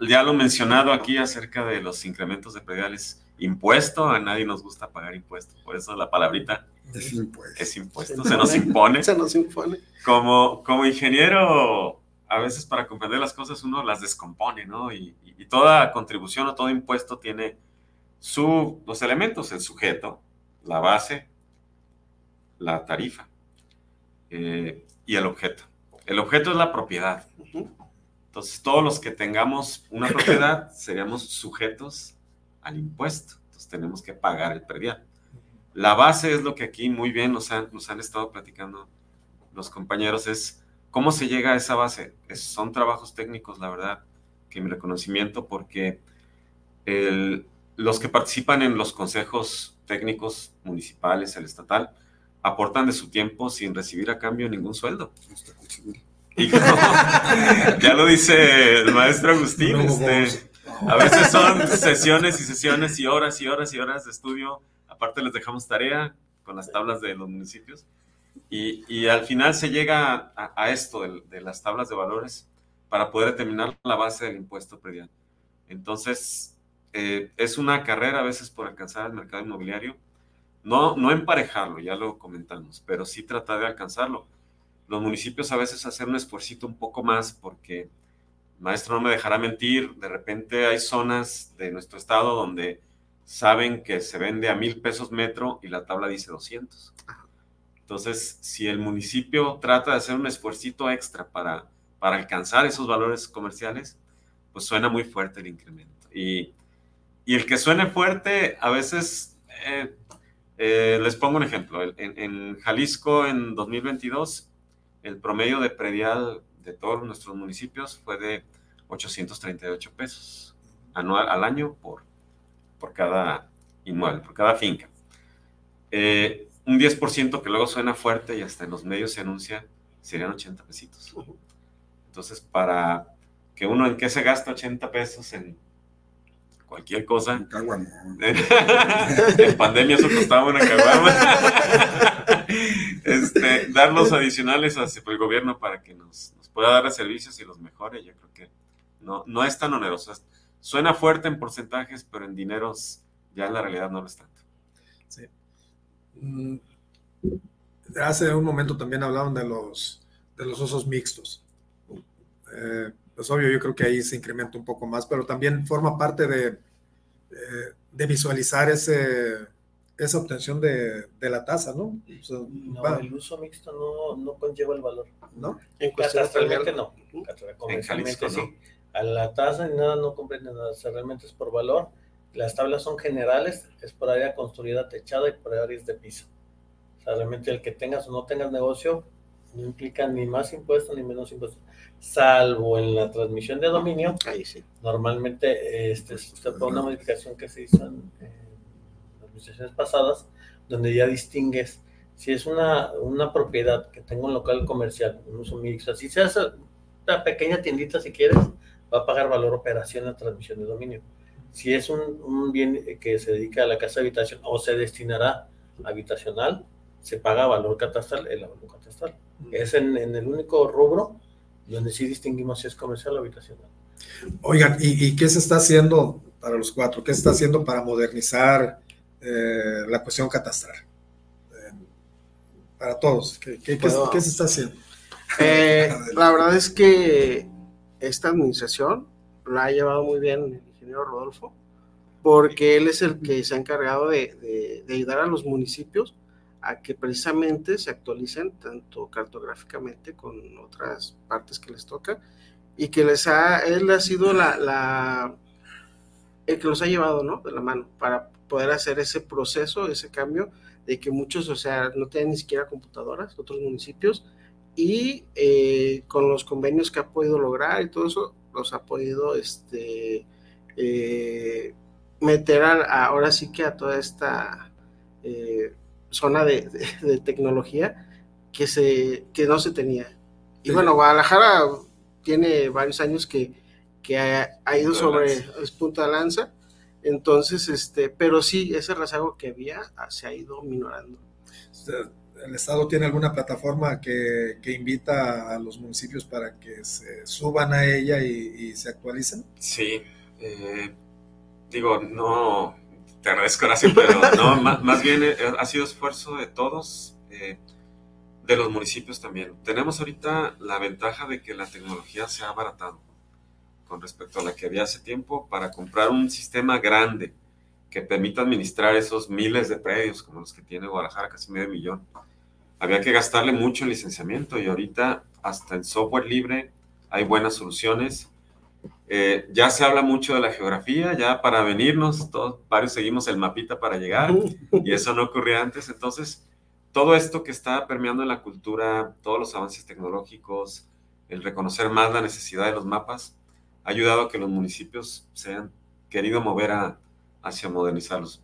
ya lo mencionado aquí acerca de los incrementos de prediales. Impuesto, a nadie nos gusta pagar impuestos, por eso la palabrita es impuesto. Es impuesto, se, nos impone. Se nos impone. Como, como ingeniero, a veces para comprender las cosas uno las descompone, ¿no? Y, toda contribución o todo impuesto tiene su, los elementos, el sujeto, la base, la tarifa eh, y el objeto. El objeto es la propiedad. Entonces, todos los que tengamos una propiedad seríamos sujetos al impuesto. Entonces, tenemos que pagar el predial. La base es lo que aquí muy bien nos han, nos han estado platicando los compañeros, es cómo se llega a esa base. son trabajos técnicos, la verdad, que mi reconocimiento, porque los que participan en los consejos técnicos municipales, el estatal, aportan de su tiempo sin recibir a cambio ningún sueldo. Y ya lo dice el maestro Agustín, este, a veces son sesiones y sesiones y horas y horas y horas de estudio. Aparte les dejamos tarea con las tablas de los municipios. Y, y al final se llega a, esto de, las tablas de valores para poder determinar la base del impuesto predial. Entonces, eh, es una carrera a veces por alcanzar el mercado inmobiliario. No, no emparejarlo, ya lo comentamos, pero sí tratar de alcanzarlo los municipios a veces hacen un esfuerzo un poco más porque maestro no me dejará mentir, de repente hay zonas de nuestro estado donde saben que se vende a mil pesos metro y la tabla dice 200. Entonces, si el municipio trata de hacer un esfuercito extra para, para alcanzar esos valores comerciales, pues suena muy fuerte el incremento. Y, y el que suene fuerte, a veces, eh, eh, les pongo un ejemplo. En, en, Jalisco, en 2022, el promedio de predial de todos nuestros municipios fue de 838 pesos anual al año por, por cada inmueble, por cada finca. Eh, un 10% que luego suena fuerte y hasta en los medios se anuncia, serían 80 pesitos. Entonces, para que uno en qué se gasta 80 pesos en cualquier cosa. En, pandemia eso costaba una caguama. dar los adicionales hacia el gobierno para que nos, pueda dar servicios y los mejore, yo creo que no, no es tan oneroso. Suena fuerte en porcentajes, pero en dineros ya en la realidad no lo es tanto. Sí. Mm, hace un momento también hablaron de los, de los usos mixtos. Eh, pues obvio, yo creo que ahí se incrementa un poco más, pero también forma parte de, eh, de visualizar ese, esa obtención de, de la tasa, ¿no? no, el uso mixto no, no, conlleva el valor. ¿No? En Catastralmente no. Comercialmente sí. A la tasa ni nada no comprende nada. realmente es por valor las tablas son generales, es por área construida techada y por áreas de piso. O sea, realmente el que tengas o no tengas negocio no implica ni más impuestos ni menos impuestos, salvo en la transmisión de dominio. Ahí sí. Normalmente, este, fue una modificación que se hizo en, administraciones pasadas, donde ya distingues si es una, una propiedad que tenga un local comercial, un uso mixto, si se hace una pequeña tiendita si quieres, va a pagar valor operación en la transmisión de dominio si es un, bien que se dedica a la casa de habitación o se destinará habitacional, se paga valor catastral, el valor catastral. Es en, el único rubro donde sí distinguimos si es comercial o habitacional. Oigan, ¿y, qué se está haciendo para los cuatro? ¿Qué se está haciendo para modernizar eh, la cuestión catastral? Eh, para todos, ¿qué, se está haciendo? Eh, la verdad es que esta administración la ha llevado muy bien Rodolfo, porque él es el que se ha encargado de, ayudar a los municipios a que precisamente se actualicen tanto cartográficamente con otras partes que les toca y que les ha, él ha sido la, el que los ha llevado, ¿no? De la mano para poder hacer ese proceso, ese cambio de que muchos, o sea, no tienen ni siquiera computadoras, otros municipios, y eh, con los convenios que ha podido lograr y todo eso, los ha podido, este, eh, meter ahora sí que a toda esta eh, zona de, tecnología que, se, que no se tenía. Y bueno, Guadalajara tiene varios años que, que ha, ido sobre el punto de lanza, entonces, este, pero sí, ese rezago que había ah, se ha ido minorando. ¿El Estado tiene alguna plataforma que, que, invita a los municipios para que se suban a ella y, y se actualicen? Sí, eh, digo, no, te agradezco gracias, pero no, más, bien eh, ha sido esfuerzo de todos, eh, de los municipios también. Tenemos ahorita la ventaja de que la tecnología se ha abaratado con respecto a la que había hace tiempo para comprar un sistema grande que permita administrar esos miles de predios como los que tiene Guadalajara, casi medio millón. Había que gastarle mucho en licenciamiento y ahorita hasta en software libre hay buenas soluciones eh, ya se habla mucho de la geografía, ya para venirnos, todos, varios seguimos el mapita para llegar y eso no ocurría antes. Entonces, todo esto que está permeando en la cultura, todos los avances tecnológicos, el reconocer más la necesidad de los mapas, ha ayudado a que los municipios se hayan querido mover a, hacia modernizarlos.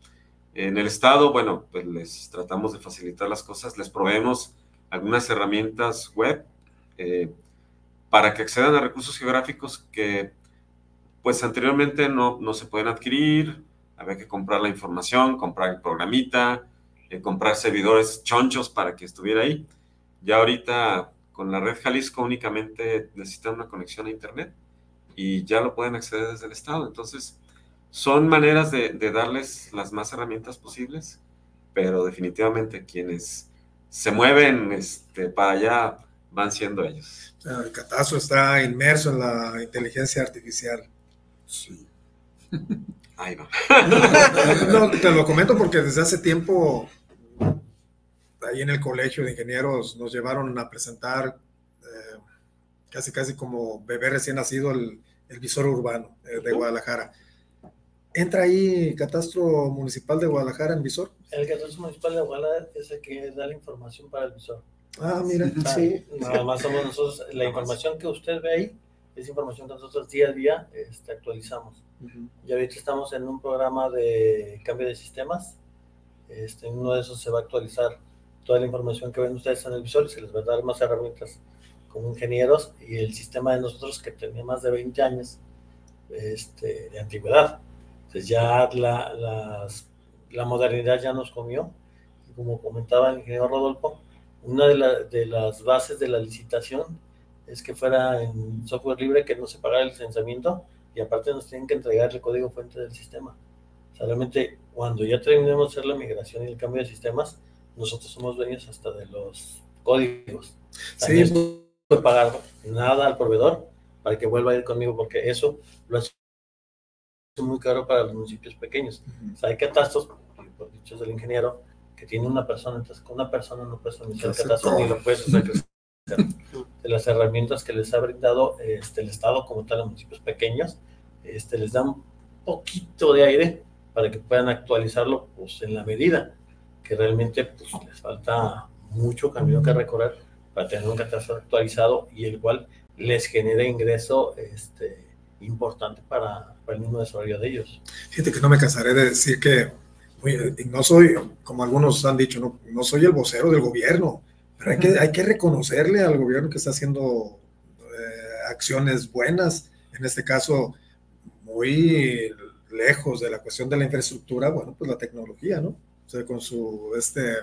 En el Estado, bueno, pues les tratamos de facilitar las cosas, les proveemos algunas herramientas web eh, para que accedan a recursos geográficos que pues anteriormente no, no se pueden adquirir, había que comprar la información, comprar el programita, eh, comprar servidores chonchos para que estuviera ahí. Ya ahorita con la red Jalisco únicamente necesitan una conexión a Internet y ya lo pueden acceder desde el Estado. Entonces, son maneras de, de darles las más herramientas posibles, pero definitivamente quienes se mueven este, para allá van siendo ellos. El catastro está inmerso en la inteligencia artificial. Sí. Ahí va. No, te lo comento porque desde hace tiempo, ahí en el colegio de ingenieros, nos llevaron a presentar casi, casi como bebé recién nacido el, el visor urbano eh, de Guadalajara. ¿Entra ahí Catastro Municipal de Guadalajara en visor? El catastro municipal de Guadalajara es el que da la información para el visor. Ah, mira, Ah, sí. Nada más somos nosotros, la información que usted ve ahí es información que nosotros día a día este, actualizamos. Y ahorita estamos en un programa de cambio de sistemas. Este, en uno de esos se va a actualizar toda la información que ven ustedes en el visor y se les va a dar más herramientas como ingenieros y el sistema de nosotros que tenía más de 20 años este, de antigüedad. Entonces ya la, las- la modernidad ya nos comió. Y como comentaba el ingeniero Rodolfo, una de, la- de las bases de la licitación es que fuera en software libre, que no se pagara el licenciamiento y aparte nos tienen que entregar el código fuente del sistema. O sea, realmente cuando ya terminemos de hacer la migración y el cambio de sistemas, nosotros somos dueños hasta de los códigos. Sí, puedo pagar nada al proveedor para que vuelva a ir conmigo porque eso lo hace muy caro para los municipios pequeños. O sea, hay catastros, por dichos del ingeniero, que tiene una persona, entonces con una persona no puedes administrar el catastro ni lo puedes hacer. De las herramientas que les ha brindado este, el Estado como tal a municipios pequeños, este, les da un poquito de aire para que puedan actualizarlo pues, en la medida que realmente pues, les falta mucho camino que recorrer para tener un catastro actualizado y el cual les genere ingreso este, importante para, para el mismo desarrollo de ellos. Fíjate que no me cansaré de decir que oye, no soy, como algunos han dicho, no, no soy el vocero del gobierno, pero hay que, hay que reconocerle al gobierno que está haciendo eh, acciones buenas, en este caso muy lejos de la cuestión de la infraestructura, bueno, pues la tecnología, ¿no? O sea, con su, este,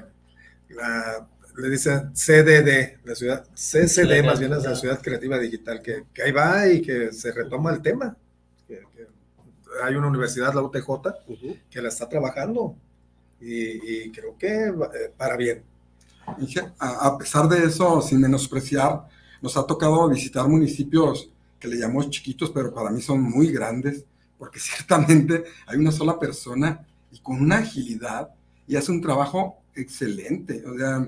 la, le dicen CDD, la ciudad, CCD más bien es la ciudad creativa digital, que, que ahí va y que se retoma el tema. Que, que hay una universidad, la UTJ, que la está trabajando y, y creo que eh, para bien. A pesar de eso, sin menospreciar, nos ha tocado visitar municipios que le llamamos chiquitos, pero para mí son muy grandes, porque ciertamente hay una sola persona y con una agilidad y hace un trabajo excelente. O sea,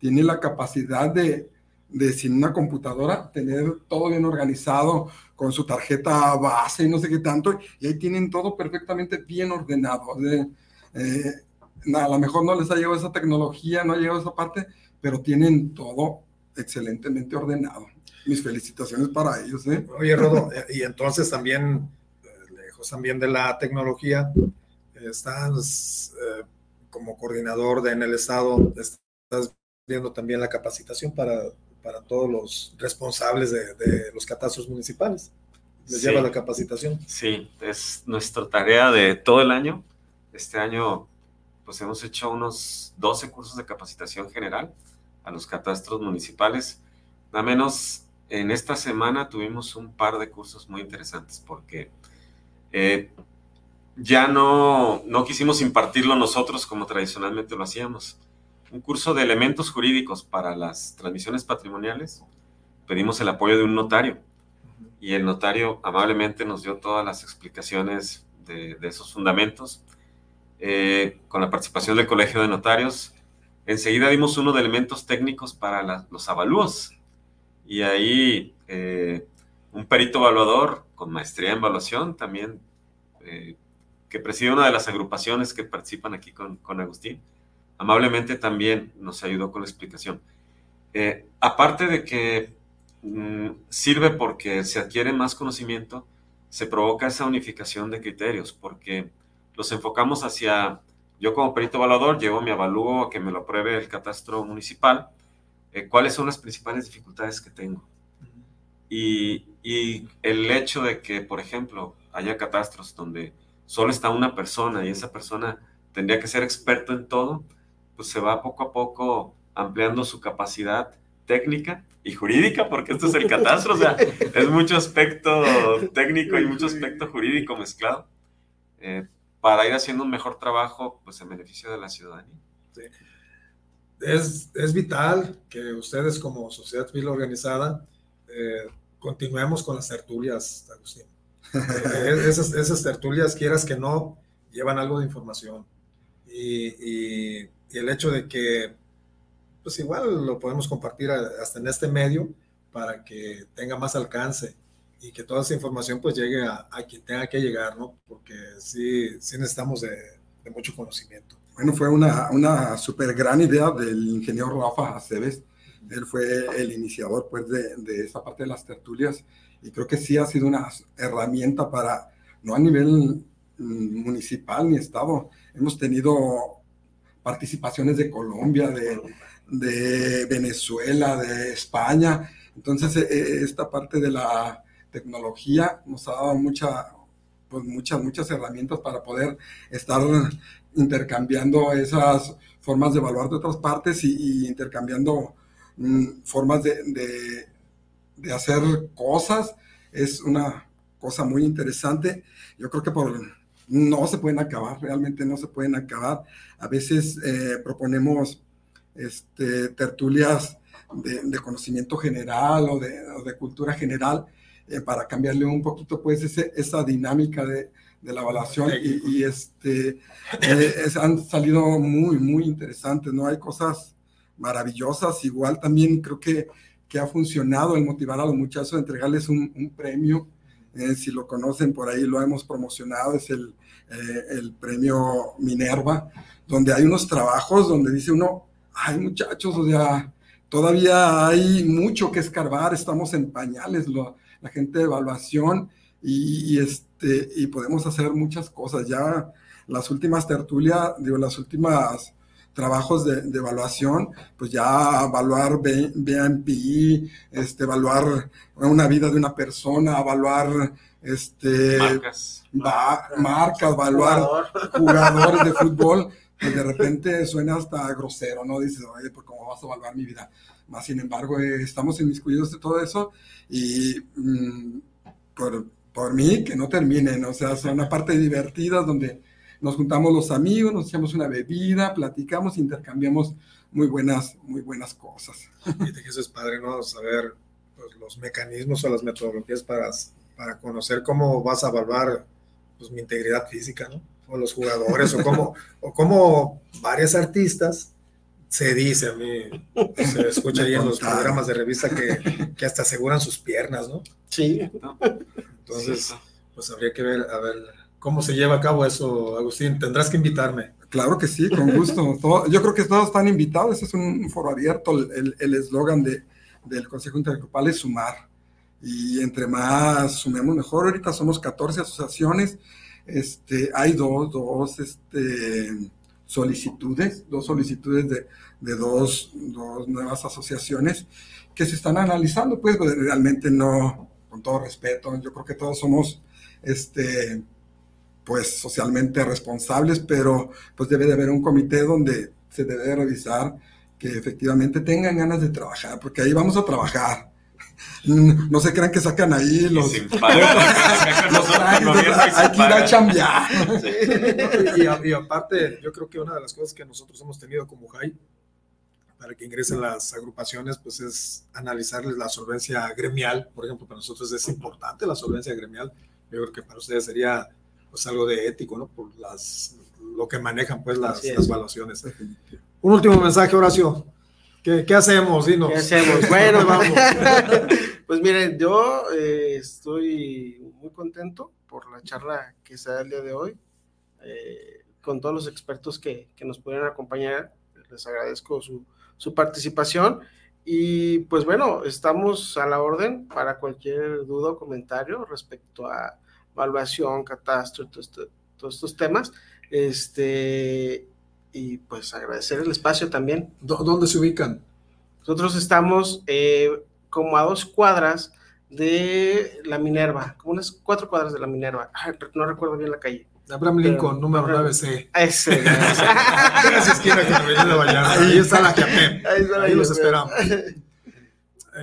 tiene la capacidad de, de sin una computadora, tener todo bien organizado con su tarjeta base y no sé qué tanto, y ahí tienen todo perfectamente bien ordenado. Eh, a lo mejor no les ha llegado esa tecnología, no ha llegado esa parte, pero tienen todo excelentemente ordenado. Mis felicitaciones para ellos. ¿eh? Oye, Rodo, eh, y entonces también, eh, lejos también de la tecnología, estás eh, como coordinador de, en el Estado, estás viendo también la capacitación para, para todos los responsables de, de los catastros municipales. Les Sí. lleva la capacitación. Sí, es nuestra tarea de todo el año. Este año, pues hemos hecho unos 12 cursos de capacitación general a los catastros municipales. Nada menos en esta semana tuvimos un par de cursos muy interesantes porque eh, ya no, no quisimos impartirlo nosotros como tradicionalmente lo hacíamos. Un curso de elementos jurídicos para las transmisiones patrimoniales. Pedimos el apoyo de un notario y el notario amablemente nos dio todas las explicaciones de, de esos fundamentos. Eh, con la participación del Colegio de Notarios, enseguida dimos uno de elementos técnicos para la- los avalúos. Y ahí eh, un perito evaluador con maestría en evaluación también, eh, que preside una de las agrupaciones que participan aquí con, con Agustín, amablemente también nos ayudó con la explicación. Eh, aparte de que mm, sirve porque se adquiere más conocimiento, se provoca esa unificación de criterios, porque los enfocamos hacia, yo como perito evaluador llevo mi avalúo a que me lo apruebe el catastro municipal, eh, cuáles son las principales dificultades que tengo. Y, y el hecho de que, por ejemplo, haya catastros donde solo está una persona y esa persona tendría que ser experto en todo, pues se va poco a poco ampliando su capacidad técnica y jurídica, porque esto es el catastro, o sea, es mucho aspecto técnico y mucho aspecto jurídico mezclado, eh, para ir haciendo un mejor trabajo, pues en beneficio de la ciudadanía. es, es vital que ustedes como sociedad civil organizada eh, continuemos con las tertulias, Agustín. Eh, esas, esas tertulias, quieras que no, llevan algo de información. Y, y, y, el hecho de que, pues igual lo podemos compartir hasta en este medio para que tenga más alcance y que toda esa información pues llegue a, a quien tenga que llegar, ¿no? Porque sí, sí necesitamos de, de mucho conocimiento. Bueno, fue una, una súper gran idea del ingeniero Rafa Aceves. Él fue el iniciador pues, de, de esa parte de las tertulias y creo que sí ha sido una herramienta para, no a nivel mm, municipal ni estado, hemos tenido participaciones de Colombia, de, de Venezuela, de España. Entonces, e, esta parte de la tecnología nos ha dado mucha, pues muchas, muchas herramientas para poder estar intercambiando esas formas de evaluar de otras partes y, intercambiando mm, formas de, de, hacer cosas. Es una cosa muy interesante. Yo creo que por, no se pueden acabar, realmente no se pueden acabar. A veces eh, proponemos este, tertulias de, de, conocimiento general o de, o de cultura general eh, para cambiarle un poquito pues ese, esa dinámica de, de la evaluación. Y, y, este eh, es, han salido muy muy interesantes no hay cosas maravillosas. Igual también creo que, que ha funcionado el motivar a los muchachos a entregarles un, un premio eh, si lo conocen por ahí lo hemos promocionado es el, eh, el premio Minerva donde hay unos trabajos donde dice uno ay muchachos o sea todavía hay mucho que escarbar estamos en pañales la gente de evaluación y, y, este, y podemos hacer muchas cosas. Ya las últimas tertulias, digo, las últimas trabajos de, de, evaluación, pues ya evaluar BMPI, este, evaluar una vida de una persona, evaluar este, marcas, va, marcas evaluar Jugador. jugadores de fútbol, pues de repente suena hasta grosero, ¿no? Dices, oye, pues cómo vas a evaluar mi vida. Más sin embargo, eh, estamos inmiscuidos de todo eso y mmm, por, por mí que no terminen, o sea, son una parte divertida donde nos juntamos los amigos, nos echamos una bebida, platicamos, intercambiamos muy buenas, muy buenas cosas. Y eso es padre, ¿no? Saber pues, los mecanismos o las metodologías para, para conocer cómo vas a evaluar pues, mi integridad física, ¿no? O los jugadores, o cómo, o cómo varias artistas se dice a mí, se escucha ahí en los programas de revista que, que hasta aseguran sus piernas, ¿no? Sí. Entonces, pues habría que ver, a ver, cómo se lleva a cabo eso, Agustín. Tendrás que invitarme. Claro que sí, con gusto. Todo, yo creo que todos están invitados. es un foro abierto. El eslogan de, del Consejo Intergrupal es sumar. Y entre más sumemos mejor. Ahorita somos 14 asociaciones. Este, hay dos, dos este, solicitudes, dos solicitudes de, de dos, dos, nuevas asociaciones que se están analizando. Pues realmente no, con todo respeto, yo creo que todos somos este, pues socialmente responsables, pero pues debe de haber un comité donde se debe revisar que efectivamente tengan ganas de trabajar, porque ahí vamos a trabajar. No se crean que sacan ahí los, los que ir a chambear. Sí. Y, y, aparte, yo creo que una de las cosas que nosotros hemos tenido como JAI para que ingresen las agrupaciones, pues es analizarles la solvencia gremial. Por ejemplo, para nosotros es importante la solvencia gremial. Yo creo que para ustedes sería pues algo de ético, ¿no? Por las, lo que manejan pues las, las evaluaciones. Un último mensaje, Horacio. ¿Qué, qué hacemos? Dinos. ¿Qué hacemos? Bueno, vamos. pues miren, yo eh, estoy muy contento por la charla que se da el día de hoy, eh, con todos los expertos que, que, nos pudieron acompañar. Les agradezco su, su participación. Y pues bueno, estamos a la orden para cualquier duda o comentario respecto a evaluación, catastro, todo todos estos temas. Este, y pues agradecer el espacio también. ¿Dónde se ubican? Nosotros estamos eh, como a dos cuadras de la Minerva, como unas cuatro cuadras de la Minerva. Ay, no recuerdo bien la calle. Abraham Lincoln, Pero, número 9C. Ese. Esa esquina que me de Vallarta. Ahí está la Capem. Ahí, está la Ahí los esperamos.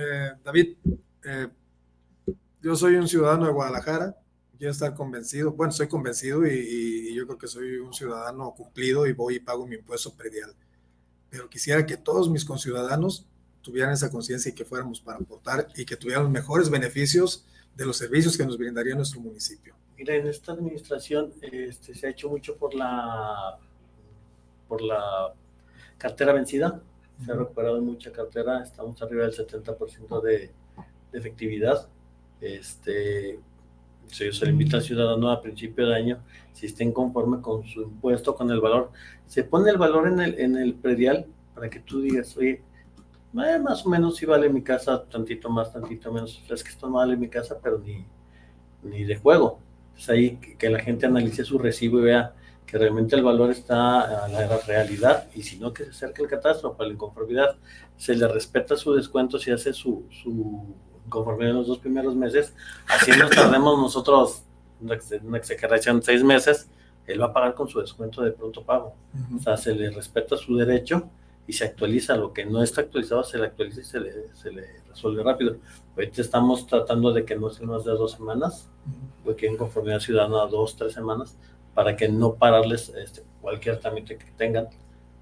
Eh, David, eh, yo soy un ciudadano de Guadalajara. Quiero estar convencido. Bueno, soy convencido y, y, yo creo que soy un ciudadano cumplido y voy y pago mi impuesto predial. pero quisiera que todos mis conciudadanos tuvieran esa conciencia y que fuéramos para aportar y que tuvieran mejores beneficios de los servicios que nos brindaría nuestro municipio. Mira, en esta administración este, se ha hecho mucho por la, por la cartera vencida. Se ha recuperado mucha cartera, estamos arriba del 70% de, de efectividad. Este, se, se le invita al ciudadano a principio de año, si estén conforme con su impuesto, con el valor. Se pone el valor en el, en el predial para que tú digas, oye, eh, más o menos si vale mi casa, tantito más, tantito menos. es que esto no vale mi casa, pero ni, ni de juego. Es ahí que, que, la gente analice su recibo y vea que realmente el valor está a la realidad y si no, que se acerque el catastro para la inconformidad. Se le respeta su descuento si hace su, su conformidad en los dos primeros meses. Así nos tardemos nosotros una exageración seis meses, él va a pagar con su descuento de pronto pago. Uh -huh. O sea, se le respeta su derecho y se actualiza. Lo que no está actualizado se le actualiza y se le, se le resuelve rápido. Ahorita estamos tratando de que no sea más de dos semanas, porque en conformidad ciudadana dos, tres semanas, para que no pararles este, cualquier trámite que tengan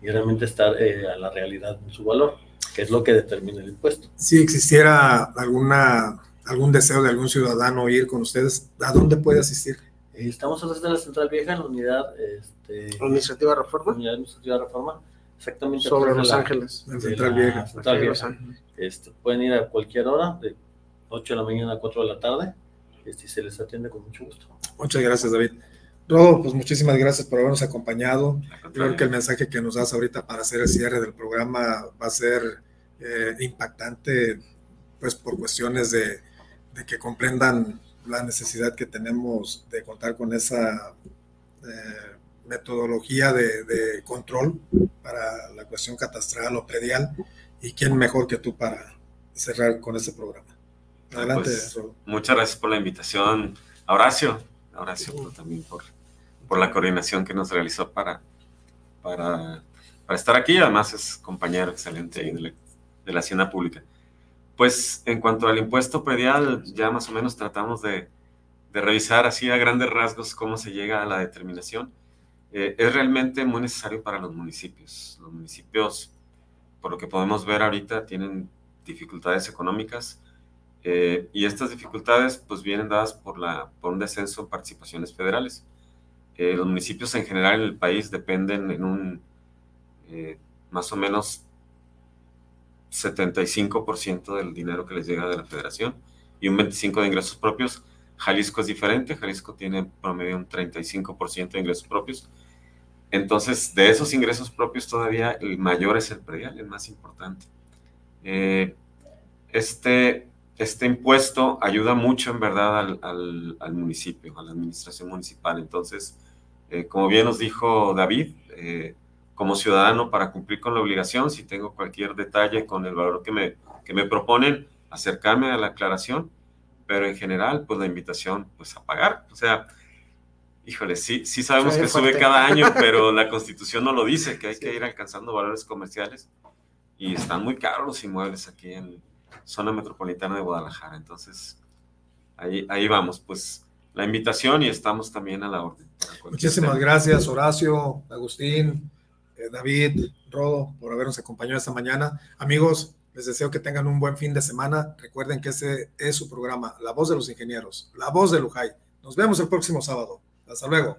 y realmente estar eh, a la realidad en su valor, que es lo que determina el impuesto. Si existiera alguna algún deseo de algún ciudadano ir con ustedes, ¿a dónde puede asistir? Estamos a través de la Central Vieja, en la unidad este, administrativa Reforma. Unidad administrativa Reforma, exactamente. Sobre Los la, Ángeles. En Central Vieja. Central Vieja. Este, pueden ir a cualquier hora, de 8 de la mañana a 4 de la tarde, este, y se les atiende con mucho gusto. Muchas gracias, David. Rodo, pues muchísimas gracias por habernos acompañado. Creo que el mensaje que nos das ahorita para hacer el cierre del programa va a ser eh, impactante, pues por cuestiones de, de que comprendan la necesidad que tenemos de contar con esa eh, metodología de, de, control para la cuestión catastral o predial y quién mejor que tú para cerrar con ese programa. Adelante. Pues, muchas gracias por la invitación, Horacio, Horacio por, también por, por la coordinación que nos realizó para, para, para estar aquí, además es compañero excelente de la, de la Hacienda Pública. Pues en cuanto al impuesto predial, ya más o menos tratamos de, de revisar así a grandes rasgos cómo se llega a la determinación. Eh, es realmente muy necesario para los municipios. Los municipios, por lo que podemos ver ahorita, tienen dificultades económicas eh, y estas dificultades pues vienen dadas por, la, por un descenso en participaciones federales. Eh, los municipios en general en el país dependen en un más o menos 75% del dinero que les llega de la federación y un 25% de ingresos propios. Jalisco es diferente, Jalisco tiene promedio un 35% de ingresos propios. Entonces, de esos ingresos propios todavía el mayor es el predial, el más importante. Eh, este, este impuesto ayuda mucho en verdad al, al, al municipio, a la administración municipal. Entonces, eh, como bien nos dijo David, eh, como ciudadano para cumplir con la obligación, si tengo cualquier detalle con el valor que me, que me proponen, acercarme a la aclaración, pero en general, pues la invitación, pues a pagar. O sea, híjole, sí, sí sabemos que fuerte. sube cada año, pero la constitución no lo dice, que hay sí. que ir alcanzando valores comerciales y están muy caros los inmuebles aquí en zona metropolitana de Guadalajara. Entonces, ahí, ahí vamos, pues la invitación y estamos también a la orden. Muchísimas tema. gracias, Horacio, Agustín. Eh, David, Rodo, por habernos acompañado esta mañana. Amigos, les deseo que tengan un buen fin de semana. Recuerden que ese es su programa, La Voz de los Ingenieros, La Voz de Lujay. Nos vemos el próximo sábado. Hasta luego.